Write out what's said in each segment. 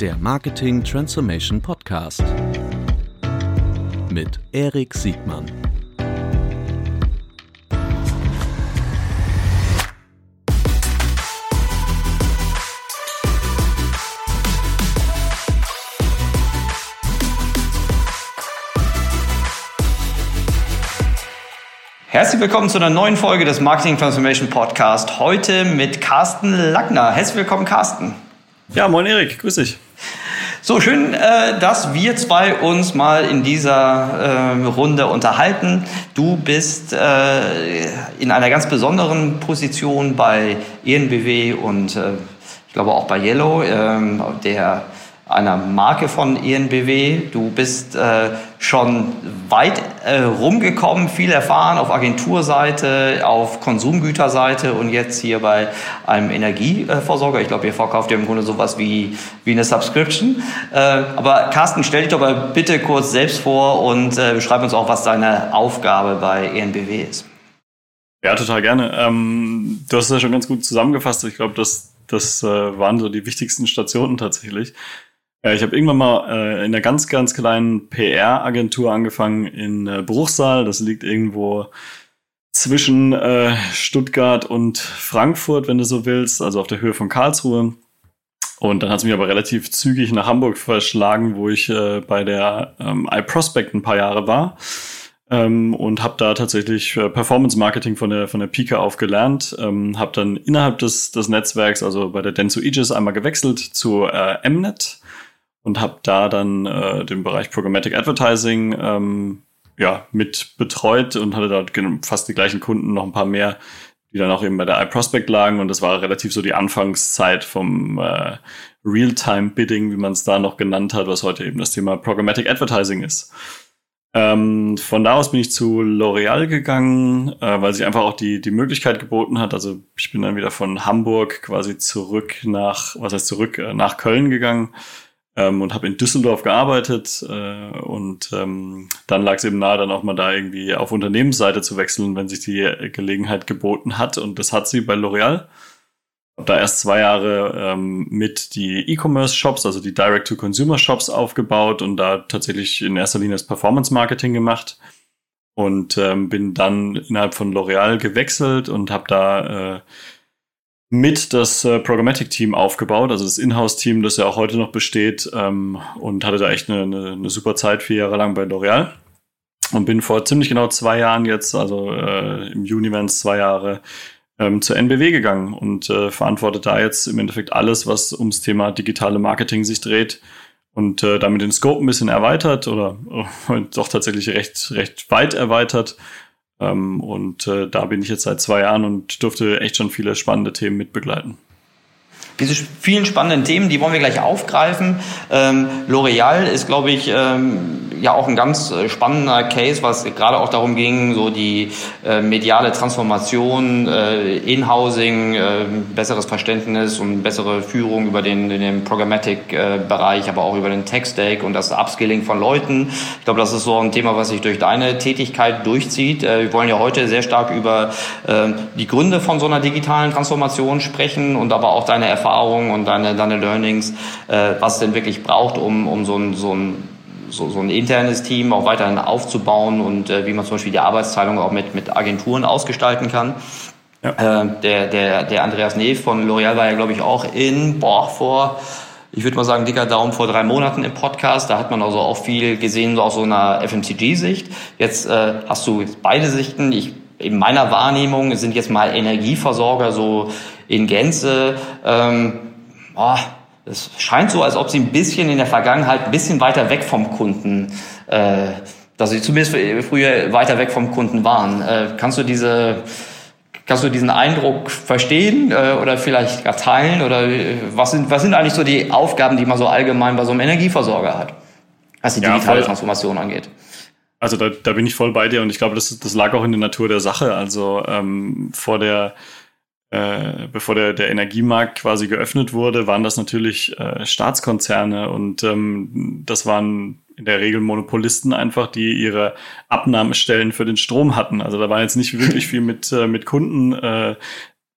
der Marketing Transformation Podcast mit Erik Siegmann. Herzlich willkommen zu einer neuen Folge des Marketing Transformation Podcast. Heute mit Carsten Lackner. Herzlich willkommen, Carsten. Ja, moin Erik, grüß dich. So, schön, äh, dass wir zwei uns mal in dieser äh, Runde unterhalten. Du bist äh, in einer ganz besonderen Position bei ENBW und ich glaube auch bei Yellow, ähm, der einer Marke von ENBW. Du bist äh, schon weit äh, rumgekommen, viel erfahren auf Agenturseite, auf Konsumgüterseite und jetzt hier bei einem Energieversorger. Ich glaube, ihr verkauft ja im Grunde sowas wie, wie eine Subscription. Äh, aber Carsten, stell dich doch mal bitte kurz selbst vor und äh, beschreib uns auch, was deine Aufgabe bei ENBW ist. Ja, total gerne. Ähm, du hast es ja schon ganz gut zusammengefasst. Ich glaube, das, das äh, waren so die wichtigsten Stationen tatsächlich. Ja, ich habe irgendwann mal äh, in einer ganz, ganz kleinen PR-Agentur angefangen in äh, Bruchsal. Das liegt irgendwo zwischen äh, Stuttgart und Frankfurt, wenn du so willst, also auf der Höhe von Karlsruhe. Und dann hat es mich aber relativ zügig nach Hamburg verschlagen, wo ich äh, bei der ähm, iProspect ein paar Jahre war. Ähm, und habe da tatsächlich äh, Performance Marketing von der von der Pika auf gelernt, ähm, habe dann innerhalb des des Netzwerks, also bei der Denso Aegis einmal gewechselt zu äh, Mnet und habe da dann äh, den Bereich Programmatic Advertising ähm, ja, mit betreut und hatte dort fast die gleichen Kunden, noch ein paar mehr, die dann auch eben bei der iProspect lagen. Und das war relativ so die Anfangszeit vom äh, Real-Time-Bidding, wie man es da noch genannt hat, was heute eben das Thema Programmatic Advertising ist. Ähm, von da aus bin ich zu L'Oreal gegangen, äh, weil sich einfach auch die, die Möglichkeit geboten hat. Also ich bin dann wieder von Hamburg quasi zurück nach, was heißt zurück, äh, nach Köln gegangen ähm, und habe in Düsseldorf gearbeitet äh, und ähm, dann lag es eben nahe, dann auch mal da irgendwie auf Unternehmensseite zu wechseln, wenn sich die Gelegenheit geboten hat und das hat sie bei L'Oreal. Da erst zwei Jahre ähm, mit die E-Commerce-Shops, also die Direct-to-Consumer-Shops aufgebaut und da tatsächlich in erster Linie das Performance-Marketing gemacht und ähm, bin dann innerhalb von L'Oreal gewechselt und habe da äh, mit das äh, Programmatic-Team aufgebaut, also das Inhouse-Team, das ja auch heute noch besteht ähm, und hatte da echt eine, eine, eine, super Zeit, vier Jahre lang bei L'Oreal und bin vor ziemlich genau zwei Jahren jetzt, also äh, im Juni werden es zwei Jahre, ähm, zur NBW gegangen und äh, verantwortet da jetzt im Endeffekt alles, was ums Thema digitale Marketing sich dreht und äh, damit den Scope ein bisschen erweitert oder äh, doch tatsächlich recht, recht weit erweitert ähm, und äh, da bin ich jetzt seit zwei Jahren und durfte echt schon viele spannende Themen mitbegleiten. Diese vielen spannenden Themen, die wollen wir gleich aufgreifen. Ähm, L'Oreal ist, glaube ich, ähm, ja auch ein ganz äh, spannender Case, was gerade auch darum ging, so die äh, mediale Transformation, äh, In-Housing, äh, besseres Verständnis und bessere Führung über den, den Programmatic-Bereich, aber auch über den Tech-Stack und das Upskilling von Leuten. Ich glaube, das ist so ein Thema, was sich durch deine Tätigkeit durchzieht. Äh, wir wollen ja heute sehr stark über äh, die Gründe von so einer digitalen Transformation sprechen und aber auch deine Erfahrungen und deine, deine Learnings, äh, was es denn wirklich braucht, um, um so ein, so ein so, so ein internes Team auch weiterhin aufzubauen und äh, wie man zum Beispiel die Arbeitsteilung auch mit, mit Agenturen ausgestalten kann. Ja. Äh, der, der, der Andreas Neef von L'Oreal war ja, glaube ich, auch in, boah, vor, ich würde mal sagen, dicker Daumen vor drei Monaten im Podcast. Da hat man also auch viel gesehen, so aus so einer FMCG-Sicht. Jetzt äh, hast du beide Sichten. Ich, in meiner Wahrnehmung sind jetzt mal Energieversorger so in Gänze. Ähm, boah, es scheint so, als ob sie ein bisschen in der Vergangenheit ein bisschen weiter weg vom Kunden, äh, dass sie zumindest früher weiter weg vom Kunden waren. Äh, kannst du diese, kannst du diesen Eindruck verstehen äh, oder vielleicht gar teilen? Oder äh, was sind, was sind eigentlich so die Aufgaben, die man so allgemein bei so einem Energieversorger hat, was die digitale ja, Transformation angeht? Also da, da bin ich voll bei dir und ich glaube, das, das lag auch in der Natur der Sache. Also ähm, vor der äh, bevor der, der Energiemarkt quasi geöffnet wurde, waren das natürlich äh, Staatskonzerne und ähm, das waren in der Regel Monopolisten einfach, die ihre Abnahmestellen für den Strom hatten. Also da war jetzt nicht wirklich viel mit, äh, mit Kunden. Äh,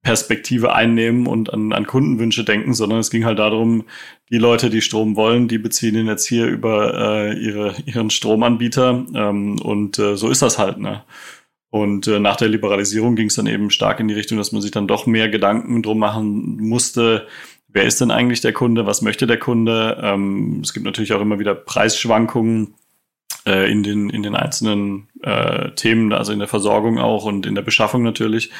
Perspektive einnehmen und an, an Kundenwünsche denken, sondern es ging halt darum, die Leute, die Strom wollen, die beziehen ihn jetzt hier über äh, ihre, ihren Stromanbieter ähm, und äh, so ist das halt. Ne? Und äh, nach der Liberalisierung ging es dann eben stark in die Richtung, dass man sich dann doch mehr Gedanken drum machen musste, wer ist denn eigentlich der Kunde, was möchte der Kunde. Ähm, es gibt natürlich auch immer wieder Preisschwankungen äh, in, den, in den einzelnen äh, Themen, also in der Versorgung auch und in der Beschaffung natürlich.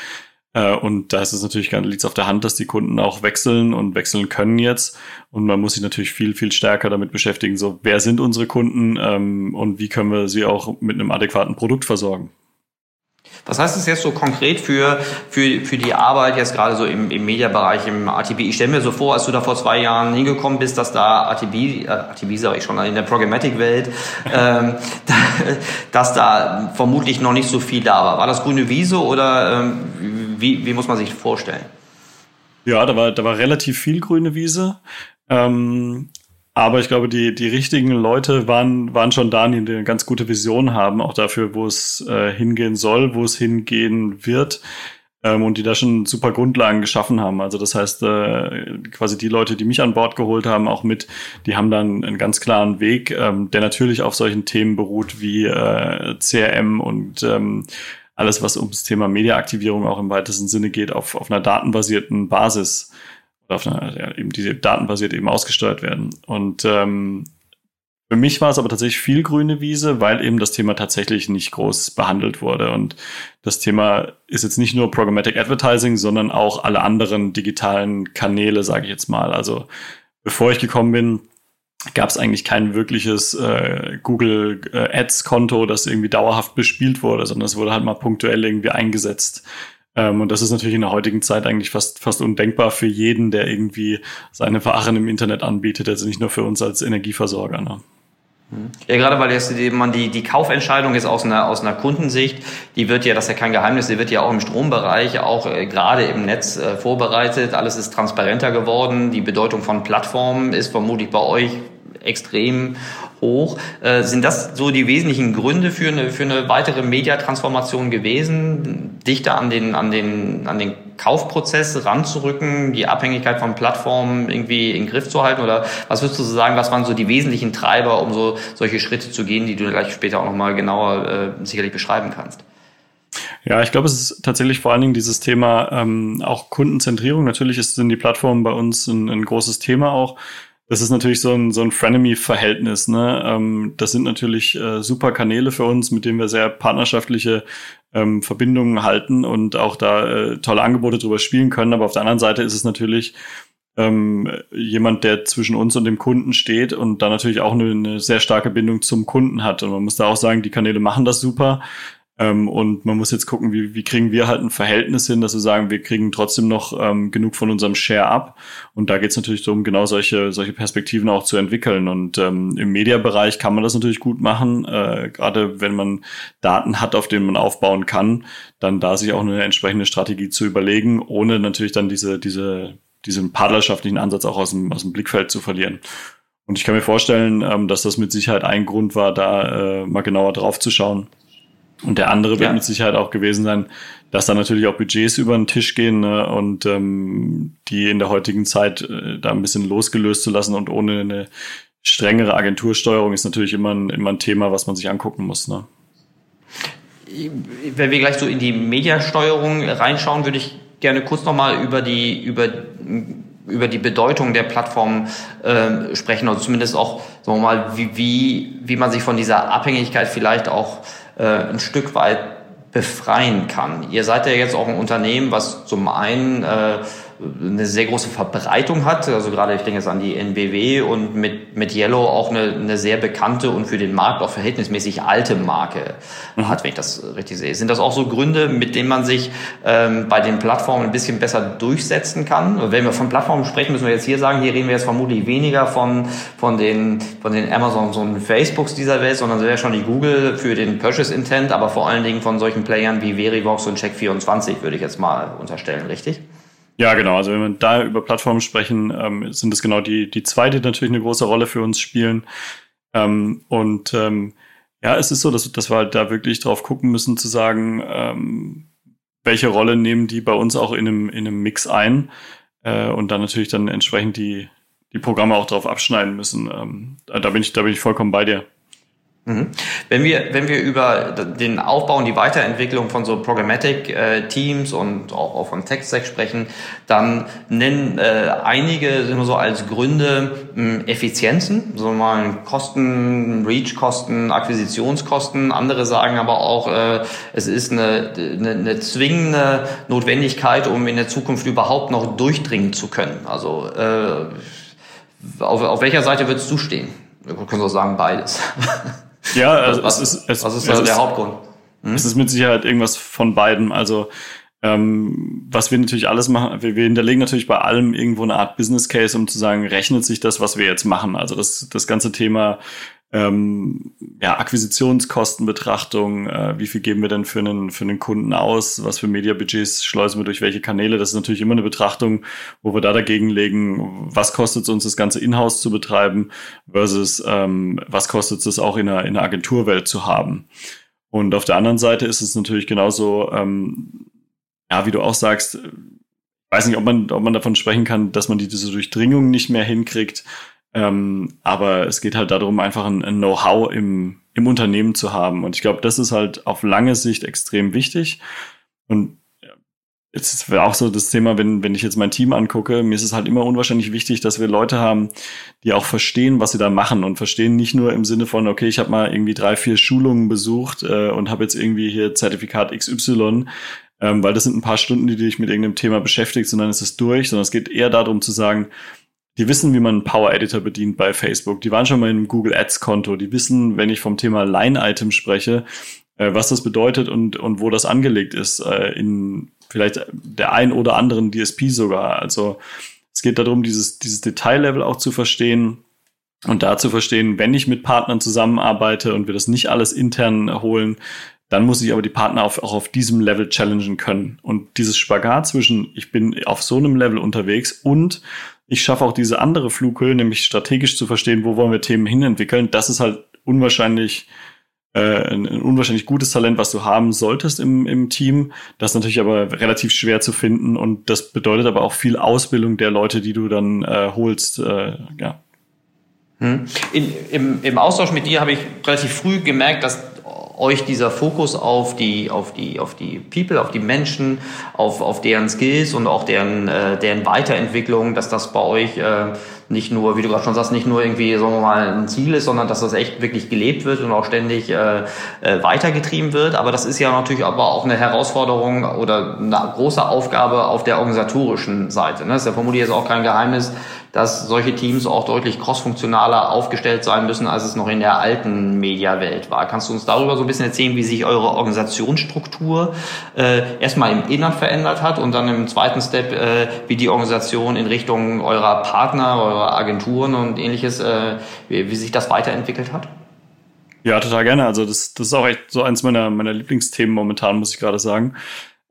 Äh, und da ist es natürlich liegt es auf der Hand, dass die Kunden auch wechseln und wechseln können jetzt. Und man muss sich natürlich viel, viel stärker damit beschäftigen, so wer sind unsere Kunden ähm, und wie können wir sie auch mit einem adäquaten Produkt versorgen. Was heißt das jetzt so konkret für, für, für die Arbeit jetzt gerade so im, im Mediabereich, im ATB? Ich stelle mir so vor, als du da vor zwei Jahren hingekommen bist, dass da ATB, äh, ATB sage ich schon, in der Programmatic-Welt, ähm, dass da vermutlich noch nicht so viel da war. War das grüne Wiese oder ähm, wie, wie muss man sich vorstellen? Ja, da war, da war relativ viel grüne Wiese. Ähm, aber ich glaube, die, die richtigen Leute waren, waren schon da, die eine ganz gute Vision haben, auch dafür, wo es äh, hingehen soll, wo es hingehen wird. Ähm, und die da schon super Grundlagen geschaffen haben. Also das heißt, äh, quasi die Leute, die mich an Bord geholt haben, auch mit, die haben dann einen ganz klaren Weg, ähm, der natürlich auf solchen Themen beruht wie äh, CRM und ähm, alles, was ums Thema Mediaaktivierung auch im weitesten Sinne geht, auf, auf einer datenbasierten Basis auf einer, ja, eben diese datenbasiert eben ausgesteuert werden. Und ähm, für mich war es aber tatsächlich viel grüne Wiese, weil eben das Thema tatsächlich nicht groß behandelt wurde. Und das Thema ist jetzt nicht nur Programmatic Advertising, sondern auch alle anderen digitalen Kanäle, sage ich jetzt mal. Also bevor ich gekommen bin, gab es eigentlich kein wirkliches äh, Google äh, Ads Konto, das irgendwie dauerhaft bespielt wurde, sondern es wurde halt mal punktuell irgendwie eingesetzt. Ähm, und das ist natürlich in der heutigen Zeit eigentlich fast, fast undenkbar für jeden, der irgendwie seine Waren im Internet anbietet, also nicht nur für uns als Energieversorger. Ne? Ja, gerade weil jetzt man die, die Kaufentscheidung ist aus einer, aus einer Kundensicht, die wird ja, das ist ja kein Geheimnis, die wird ja auch im Strombereich, auch äh, gerade im Netz äh, vorbereitet. Alles ist transparenter geworden. Die Bedeutung von Plattformen ist vermutlich bei euch extrem hoch. Äh, sind das so die wesentlichen Gründe für eine, für eine weitere Mediatransformation gewesen, dichter an den, an den, an den Kaufprozess ranzurücken, die Abhängigkeit von Plattformen irgendwie in den Griff zu halten? Oder was würdest du so sagen, was waren so die wesentlichen Treiber, um so solche Schritte zu gehen, die du gleich später auch nochmal genauer äh, sicherlich beschreiben kannst? Ja, ich glaube, es ist tatsächlich vor allen Dingen dieses Thema ähm, auch Kundenzentrierung. Natürlich ist, sind die Plattformen bei uns ein, ein großes Thema auch das ist natürlich so ein, so ein Frenemy-Verhältnis. Ne? Ähm, das sind natürlich äh, super Kanäle für uns, mit denen wir sehr partnerschaftliche ähm, Verbindungen halten und auch da äh, tolle Angebote drüber spielen können. Aber auf der anderen Seite ist es natürlich ähm, jemand, der zwischen uns und dem Kunden steht und da natürlich auch eine, eine sehr starke Bindung zum Kunden hat. Und man muss da auch sagen, die Kanäle machen das super. Ähm, und man muss jetzt gucken, wie, wie kriegen wir halt ein Verhältnis hin, dass wir sagen, wir kriegen trotzdem noch ähm, genug von unserem Share ab. Und da geht es natürlich darum, genau solche, solche Perspektiven auch zu entwickeln. Und ähm, im Mediabereich kann man das natürlich gut machen, äh, gerade wenn man Daten hat, auf denen man aufbauen kann, dann da sich auch eine entsprechende Strategie zu überlegen, ohne natürlich dann diese, diese, diesen partnerschaftlichen Ansatz auch aus dem, aus dem Blickfeld zu verlieren. Und ich kann mir vorstellen, ähm, dass das mit Sicherheit ein Grund war, da äh, mal genauer drauf zu schauen. Und der andere ja. wird mit Sicherheit auch gewesen sein, dass da natürlich auch Budgets über den Tisch gehen ne, und ähm, die in der heutigen Zeit äh, da ein bisschen losgelöst zu lassen und ohne eine strengere Agentursteuerung ist natürlich immer ein, immer ein Thema, was man sich angucken muss. Ne? Wenn wir gleich so in die Mediasteuerung reinschauen, würde ich gerne kurz nochmal über die, über, über die Bedeutung der Plattform äh, sprechen, oder zumindest auch, sagen wir mal, wie, wie, wie man sich von dieser Abhängigkeit vielleicht auch äh, ein Stück weit befreien kann. Ihr seid ja jetzt auch ein Unternehmen, was zum einen äh, eine sehr große Verbreitung hat. Also gerade ich denke jetzt an die NBW und mit, mit Yellow auch eine, eine sehr bekannte und für den Markt auch verhältnismäßig alte Marke mhm. hat, wenn ich das richtig sehe. Sind das auch so Gründe, mit denen man sich ähm, bei den Plattformen ein bisschen besser durchsetzen kann? Wenn wir von Plattformen sprechen, müssen wir jetzt hier sagen, hier reden wir jetzt vermutlich weniger von, von, den, von den Amazons und Facebooks dieser Welt, sondern sehr schon die Google für den Purchase Intent, aber vor allen Dingen von solchen Playern wie Verivox und Check24 würde ich jetzt mal unterstellen, richtig? Ja, genau. Also wenn wir da über Plattformen sprechen, ähm, sind es genau die, die zwei, die natürlich eine große Rolle für uns spielen. Ähm, und ähm, ja, es ist so, dass, dass wir halt da wirklich drauf gucken müssen, zu sagen, ähm, welche Rolle nehmen die bei uns auch in einem, in einem Mix ein äh, und dann natürlich dann entsprechend die, die Programme auch darauf abschneiden müssen. Ähm, da bin ich, da bin ich vollkommen bei dir. Mhm. Wenn wir, wenn wir über den Aufbau und die Weiterentwicklung von so Programmatic-Teams äh, und auch, auch von Tech-Stack sprechen, dann nennen äh, einige so als Gründe mh, Effizienzen, so mal Kosten, Reach-Kosten, Akquisitionskosten. Andere sagen aber auch, äh, es ist eine, eine, eine zwingende Notwendigkeit, um in der Zukunft überhaupt noch durchdringen zu können. Also äh, auf, auf welcher Seite würdest du stehen? Wir können so sagen beides. Ja, also was, es ist, es, was ist es der ist, Hauptgrund? Hm? Es ist mit Sicherheit irgendwas von beiden. Also ähm, was wir natürlich alles machen, wir, wir hinterlegen natürlich bei allem irgendwo eine Art Business Case, um zu sagen, rechnet sich das, was wir jetzt machen. Also das, das ganze Thema ähm, ja, Akquisitionskostenbetrachtung, äh, wie viel geben wir denn für einen, für einen Kunden aus, was für Mediabudgets schleusen wir durch welche Kanäle, das ist natürlich immer eine Betrachtung, wo wir da dagegen legen, was kostet es uns, das Ganze in-house zu betreiben, versus ähm, was kostet es auch in einer, in einer Agenturwelt zu haben. Und auf der anderen Seite ist es natürlich genauso, ähm, ja, wie du auch sagst, ich weiß nicht, ob man, ob man davon sprechen kann, dass man diese Durchdringung nicht mehr hinkriegt, ähm, aber es geht halt darum, einfach ein, ein Know-how im, im Unternehmen zu haben. Und ich glaube, das ist halt auf lange Sicht extrem wichtig. Und jetzt wäre auch so das Thema, wenn, wenn ich jetzt mein Team angucke, mir ist es halt immer unwahrscheinlich wichtig, dass wir Leute haben, die auch verstehen, was sie da machen und verstehen nicht nur im Sinne von, okay, ich habe mal irgendwie drei, vier Schulungen besucht äh, und habe jetzt irgendwie hier Zertifikat XY, ähm, weil das sind ein paar Stunden, die dich mit irgendeinem Thema beschäftigt, sondern es ist durch, sondern es geht eher darum zu sagen, die wissen, wie man einen Power Editor bedient bei Facebook. Die waren schon mal in einem Google Ads Konto. Die wissen, wenn ich vom Thema Line Item spreche, äh, was das bedeutet und, und wo das angelegt ist, äh, in vielleicht der ein oder anderen DSP sogar. Also es geht darum, dieses, dieses Detaillevel auch zu verstehen und da zu verstehen, wenn ich mit Partnern zusammenarbeite und wir das nicht alles intern holen, dann muss ich aber die Partner auf, auch auf diesem Level challengen können. Und dieses Spagat zwischen, ich bin auf so einem Level unterwegs und ich schaffe auch diese andere Flughöhe, nämlich strategisch zu verstehen, wo wollen wir Themen hinentwickeln. Das ist halt unwahrscheinlich äh, ein, ein unwahrscheinlich gutes Talent, was du haben solltest im, im Team. Das ist natürlich aber relativ schwer zu finden und das bedeutet aber auch viel Ausbildung der Leute, die du dann äh, holst. Äh, ja. Hm. In, im, Im Austausch mit dir habe ich relativ früh gemerkt, dass euch dieser Fokus auf die, auf die, auf die People, auf die Menschen, auf, auf deren Skills und auch deren, äh, deren Weiterentwicklung, dass das bei euch äh, nicht nur, wie du gerade schon sagst, nicht nur irgendwie, sagen wir mal, ein Ziel ist, sondern dass das echt wirklich gelebt wird und auch ständig äh, äh, weitergetrieben wird. Aber das ist ja natürlich aber auch eine Herausforderung oder eine große Aufgabe auf der organisatorischen Seite. Ne? Das ist ja vermutlich jetzt auch kein Geheimnis, dass solche Teams auch deutlich crossfunktionaler aufgestellt sein müssen, als es noch in der alten Mediawelt war. Kannst du uns darüber so ein bisschen erzählen, wie sich eure Organisationsstruktur äh, erstmal im Innern verändert hat und dann im zweiten Step, äh, wie die Organisation in Richtung eurer Partner, eurer Agenturen und ähnliches, äh, wie, wie sich das weiterentwickelt hat? Ja, total gerne. Also das, das ist auch echt so eins meiner, meiner Lieblingsthemen momentan, muss ich gerade sagen.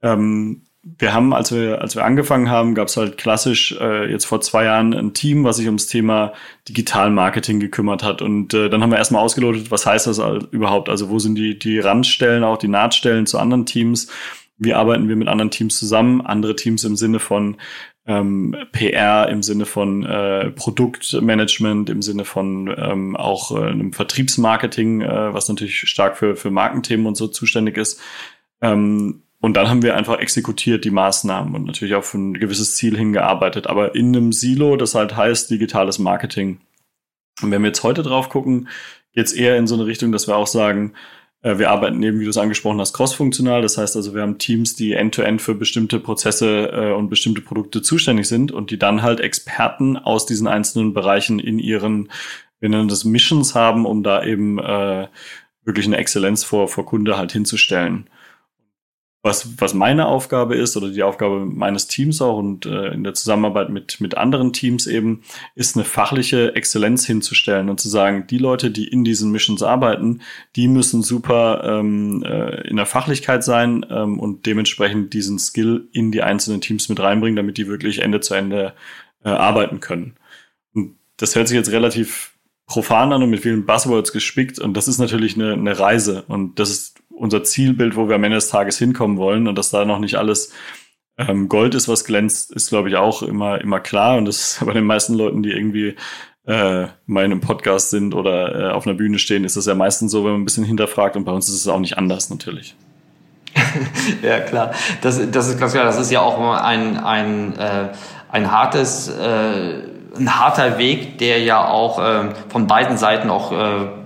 Ähm, wir haben, als wir, als wir angefangen haben, gab es halt klassisch äh, jetzt vor zwei Jahren ein Team, was sich ums Thema Digital-Marketing gekümmert hat. Und äh, dann haben wir erstmal ausgelotet, was heißt das überhaupt? Also wo sind die, die Randstellen, auch die Nahtstellen zu anderen Teams? Wie arbeiten wir mit anderen Teams zusammen? Andere Teams im Sinne von ähm, PR, im Sinne von äh, Produktmanagement, im Sinne von ähm, auch äh, einem Vertriebsmarketing, äh, was natürlich stark für, für Markenthemen und so zuständig ist. Ähm, und dann haben wir einfach exekutiert die Maßnahmen und natürlich auf ein gewisses Ziel hingearbeitet, aber in einem Silo, das halt heißt digitales Marketing. Und wenn wir jetzt heute drauf gucken, geht es eher in so eine Richtung, dass wir auch sagen, äh, wir arbeiten eben, wie du es angesprochen hast, cross-funktional. Das heißt also, wir haben Teams, die end-to-end -end für bestimmte Prozesse äh, und bestimmte Produkte zuständig sind und die dann halt Experten aus diesen einzelnen Bereichen in ihren, wir nennen das Missions haben, um da eben äh, wirklich eine Exzellenz vor, vor Kunde halt hinzustellen was, was meine Aufgabe ist oder die Aufgabe meines Teams auch und äh, in der Zusammenarbeit mit, mit anderen Teams eben, ist eine fachliche Exzellenz hinzustellen und zu sagen, die Leute, die in diesen Missions arbeiten, die müssen super ähm, äh, in der Fachlichkeit sein ähm, und dementsprechend diesen Skill in die einzelnen Teams mit reinbringen, damit die wirklich Ende zu Ende äh, arbeiten können. Und das hört sich jetzt relativ profan an und mit vielen Buzzwords gespickt und das ist natürlich eine, eine Reise und das ist unser Zielbild, wo wir am Ende des Tages hinkommen wollen und dass da noch nicht alles ähm, Gold ist, was glänzt, ist, glaube ich, auch immer, immer klar. Und das ist bei den meisten Leuten, die irgendwie äh, mal in einem Podcast sind oder äh, auf einer Bühne stehen, ist das ja meistens so, wenn man ein bisschen hinterfragt. Und bei uns ist es auch nicht anders natürlich. ja, klar. Das, das ist ganz klar. Das ist ja auch ein, ein, äh, ein hartes, äh, ein harter Weg, der ja auch äh, von beiden Seiten auch äh,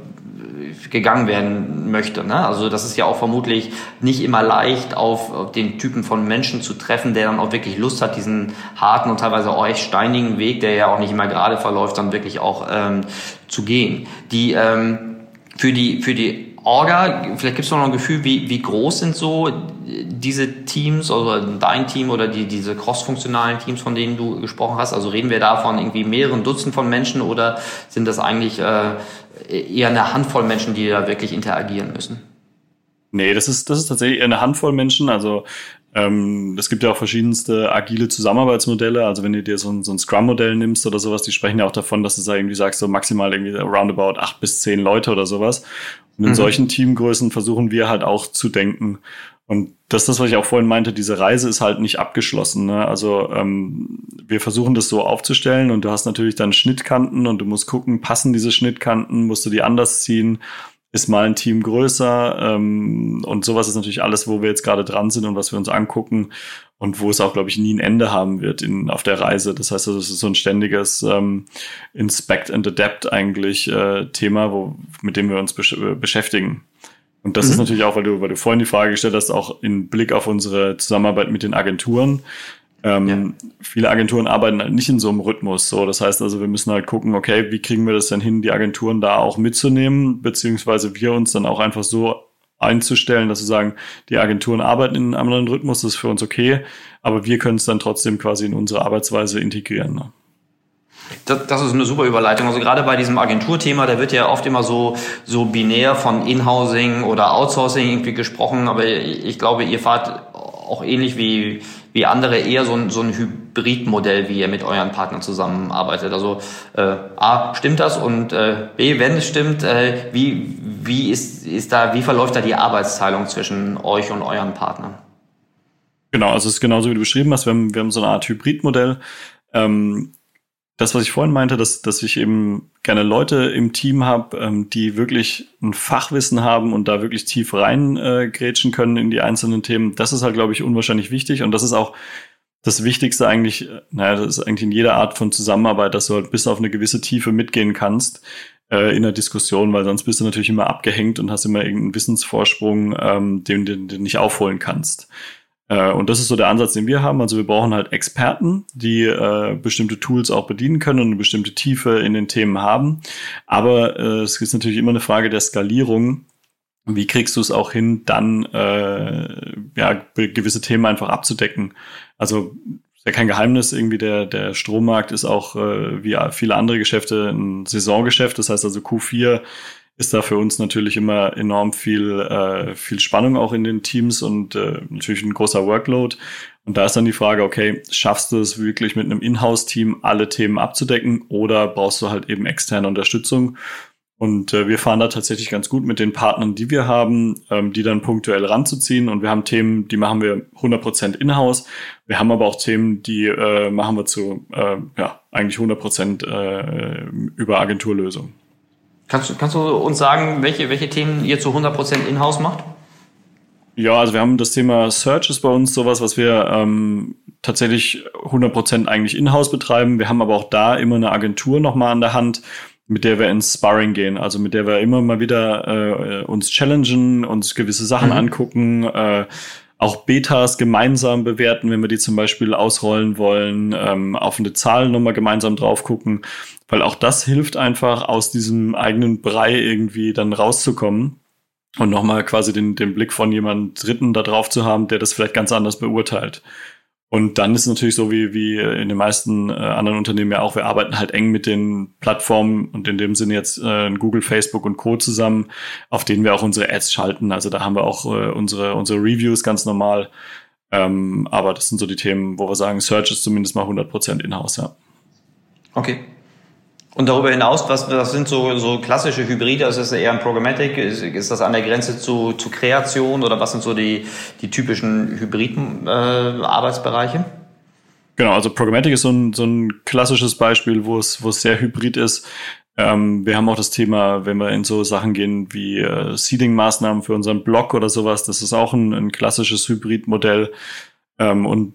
gegangen werden möchte. Ne? Also das ist ja auch vermutlich nicht immer leicht, auf, den Typen von Menschen zu treffen, der dann auch wirklich Lust hat, diesen harten und teilweise auch echt steinigen Weg, der ja auch nicht immer gerade verläuft, dann wirklich auch ähm, zu gehen. Die ähm, für die für die Orga, vielleicht gibt es noch ein Gefühl, wie, wie groß sind so diese Teams, also dein Team oder die, diese cross-funktionalen Teams, von denen du gesprochen hast? Also reden wir da von irgendwie mehreren Dutzend von Menschen oder sind das eigentlich äh, eher eine Handvoll Menschen, die da wirklich interagieren müssen? Nee, das ist, das ist tatsächlich eine Handvoll Menschen. Also ähm, es gibt ja auch verschiedenste agile Zusammenarbeitsmodelle. Also wenn du dir so ein, so ein Scrum-Modell nimmst oder sowas, die sprechen ja auch davon, dass du da irgendwie sagst, so maximal irgendwie roundabout acht bis zehn Leute oder sowas. Und in mhm. solchen Teamgrößen versuchen wir halt auch zu denken. Und das ist das, was ich auch vorhin meinte, diese Reise ist halt nicht abgeschlossen. Ne? Also ähm, wir versuchen das so aufzustellen und du hast natürlich dann Schnittkanten und du musst gucken, passen diese Schnittkanten, musst du die anders ziehen ist mal ein Team größer ähm, und sowas ist natürlich alles, wo wir jetzt gerade dran sind und was wir uns angucken und wo es auch, glaube ich, nie ein Ende haben wird in, auf der Reise. Das heißt, also, es ist so ein ständiges ähm, Inspect and Adapt eigentlich äh, Thema, wo, mit dem wir uns besch äh, beschäftigen. Und das mhm. ist natürlich auch, weil du, weil du vorhin die Frage gestellt hast, auch in Blick auf unsere Zusammenarbeit mit den Agenturen. Ähm, ja. Viele Agenturen arbeiten halt nicht in so einem Rhythmus. So, das heißt also, wir müssen halt gucken, okay, wie kriegen wir das denn hin, die Agenturen da auch mitzunehmen, beziehungsweise wir uns dann auch einfach so einzustellen, dass wir sagen, die Agenturen arbeiten in einem anderen Rhythmus, das ist für uns okay, aber wir können es dann trotzdem quasi in unsere Arbeitsweise integrieren. Ne? Das, das ist eine super Überleitung. Also gerade bei diesem Agenturthema, da wird ja oft immer so, so binär von Inhousing oder Outsourcing irgendwie gesprochen, aber ich glaube, ihr fahrt auch ähnlich wie, wie andere eher so ein, so ein Hybridmodell, wie ihr mit euren Partnern zusammenarbeitet. Also äh, A, stimmt das und äh, B, wenn es stimmt, äh, wie, wie, ist, ist da, wie verläuft da die Arbeitsteilung zwischen euch und euren Partnern? Genau, also es ist genauso wie du beschrieben hast. Wir haben, wir haben so eine Art Hybridmodell. Ähm, das, was ich vorhin meinte, dass, dass ich eben gerne Leute im Team habe, ähm, die wirklich ein Fachwissen haben und da wirklich tief reingrätschen äh, können in die einzelnen Themen, das ist halt, glaube ich, unwahrscheinlich wichtig. Und das ist auch das Wichtigste eigentlich, äh, naja, das ist eigentlich in jeder Art von Zusammenarbeit, dass du halt bis auf eine gewisse Tiefe mitgehen kannst äh, in der Diskussion, weil sonst bist du natürlich immer abgehängt und hast immer irgendeinen Wissensvorsprung, ähm, den, den, den nicht aufholen kannst. Äh, und das ist so der Ansatz, den wir haben. Also wir brauchen halt Experten, die äh, bestimmte Tools auch bedienen können und eine bestimmte Tiefe in den Themen haben. Aber äh, es ist natürlich immer eine Frage der Skalierung. Wie kriegst du es auch hin, dann äh, ja, gewisse Themen einfach abzudecken? Also ist ja kein Geheimnis, irgendwie der, der Strommarkt ist auch äh, wie viele andere Geschäfte ein Saisongeschäft. Das heißt also Q4 ist da für uns natürlich immer enorm viel, äh, viel Spannung auch in den Teams und äh, natürlich ein großer Workload. Und da ist dann die Frage, okay, schaffst du es wirklich mit einem Inhouse-Team alle Themen abzudecken oder brauchst du halt eben externe Unterstützung? Und äh, wir fahren da tatsächlich ganz gut mit den Partnern, die wir haben, ähm, die dann punktuell ranzuziehen. Und wir haben Themen, die machen wir 100% in-house. Wir haben aber auch Themen, die äh, machen wir zu äh, ja, eigentlich 100% äh, über Agenturlösungen. Kannst, kannst du uns sagen, welche, welche Themen ihr zu 100% in-house macht? Ja, also wir haben das Thema Search ist bei uns sowas, was wir ähm, tatsächlich 100% eigentlich in-house betreiben. Wir haben aber auch da immer eine Agentur nochmal an der Hand, mit der wir ins Sparring gehen, also mit der wir immer mal wieder äh, uns challengen, uns gewisse Sachen mhm. angucken, äh, auch Betas gemeinsam bewerten, wenn wir die zum Beispiel ausrollen wollen, ähm, auf eine Zahl nochmal gemeinsam drauf gucken, weil auch das hilft einfach, aus diesem eigenen Brei irgendwie dann rauszukommen und nochmal quasi den, den Blick von jemand Dritten da drauf zu haben, der das vielleicht ganz anders beurteilt. Und dann ist es natürlich so wie, wie in den meisten äh, anderen Unternehmen ja auch, wir arbeiten halt eng mit den Plattformen und in dem Sinne jetzt äh, Google, Facebook und Co. zusammen, auf denen wir auch unsere Ads schalten. Also da haben wir auch äh, unsere, unsere Reviews ganz normal. Ähm, aber das sind so die Themen, wo wir sagen, Search ist zumindest mal 100% in-house, ja. Okay. Und darüber hinaus, was, was sind so, so klassische Hybride? Also ist das eher ein Programmatic? Ist, ist das an der Grenze zu, zu Kreation oder was sind so die, die typischen Hybriden-Arbeitsbereiche? Äh, genau, also Programmatic ist so ein, so ein klassisches Beispiel, wo es, wo es sehr hybrid ist. Ähm, wir haben auch das Thema, wenn wir in so Sachen gehen wie äh, Seeding-Maßnahmen für unseren Blog oder sowas, das ist auch ein, ein klassisches Hybrid-Modell. Ähm, und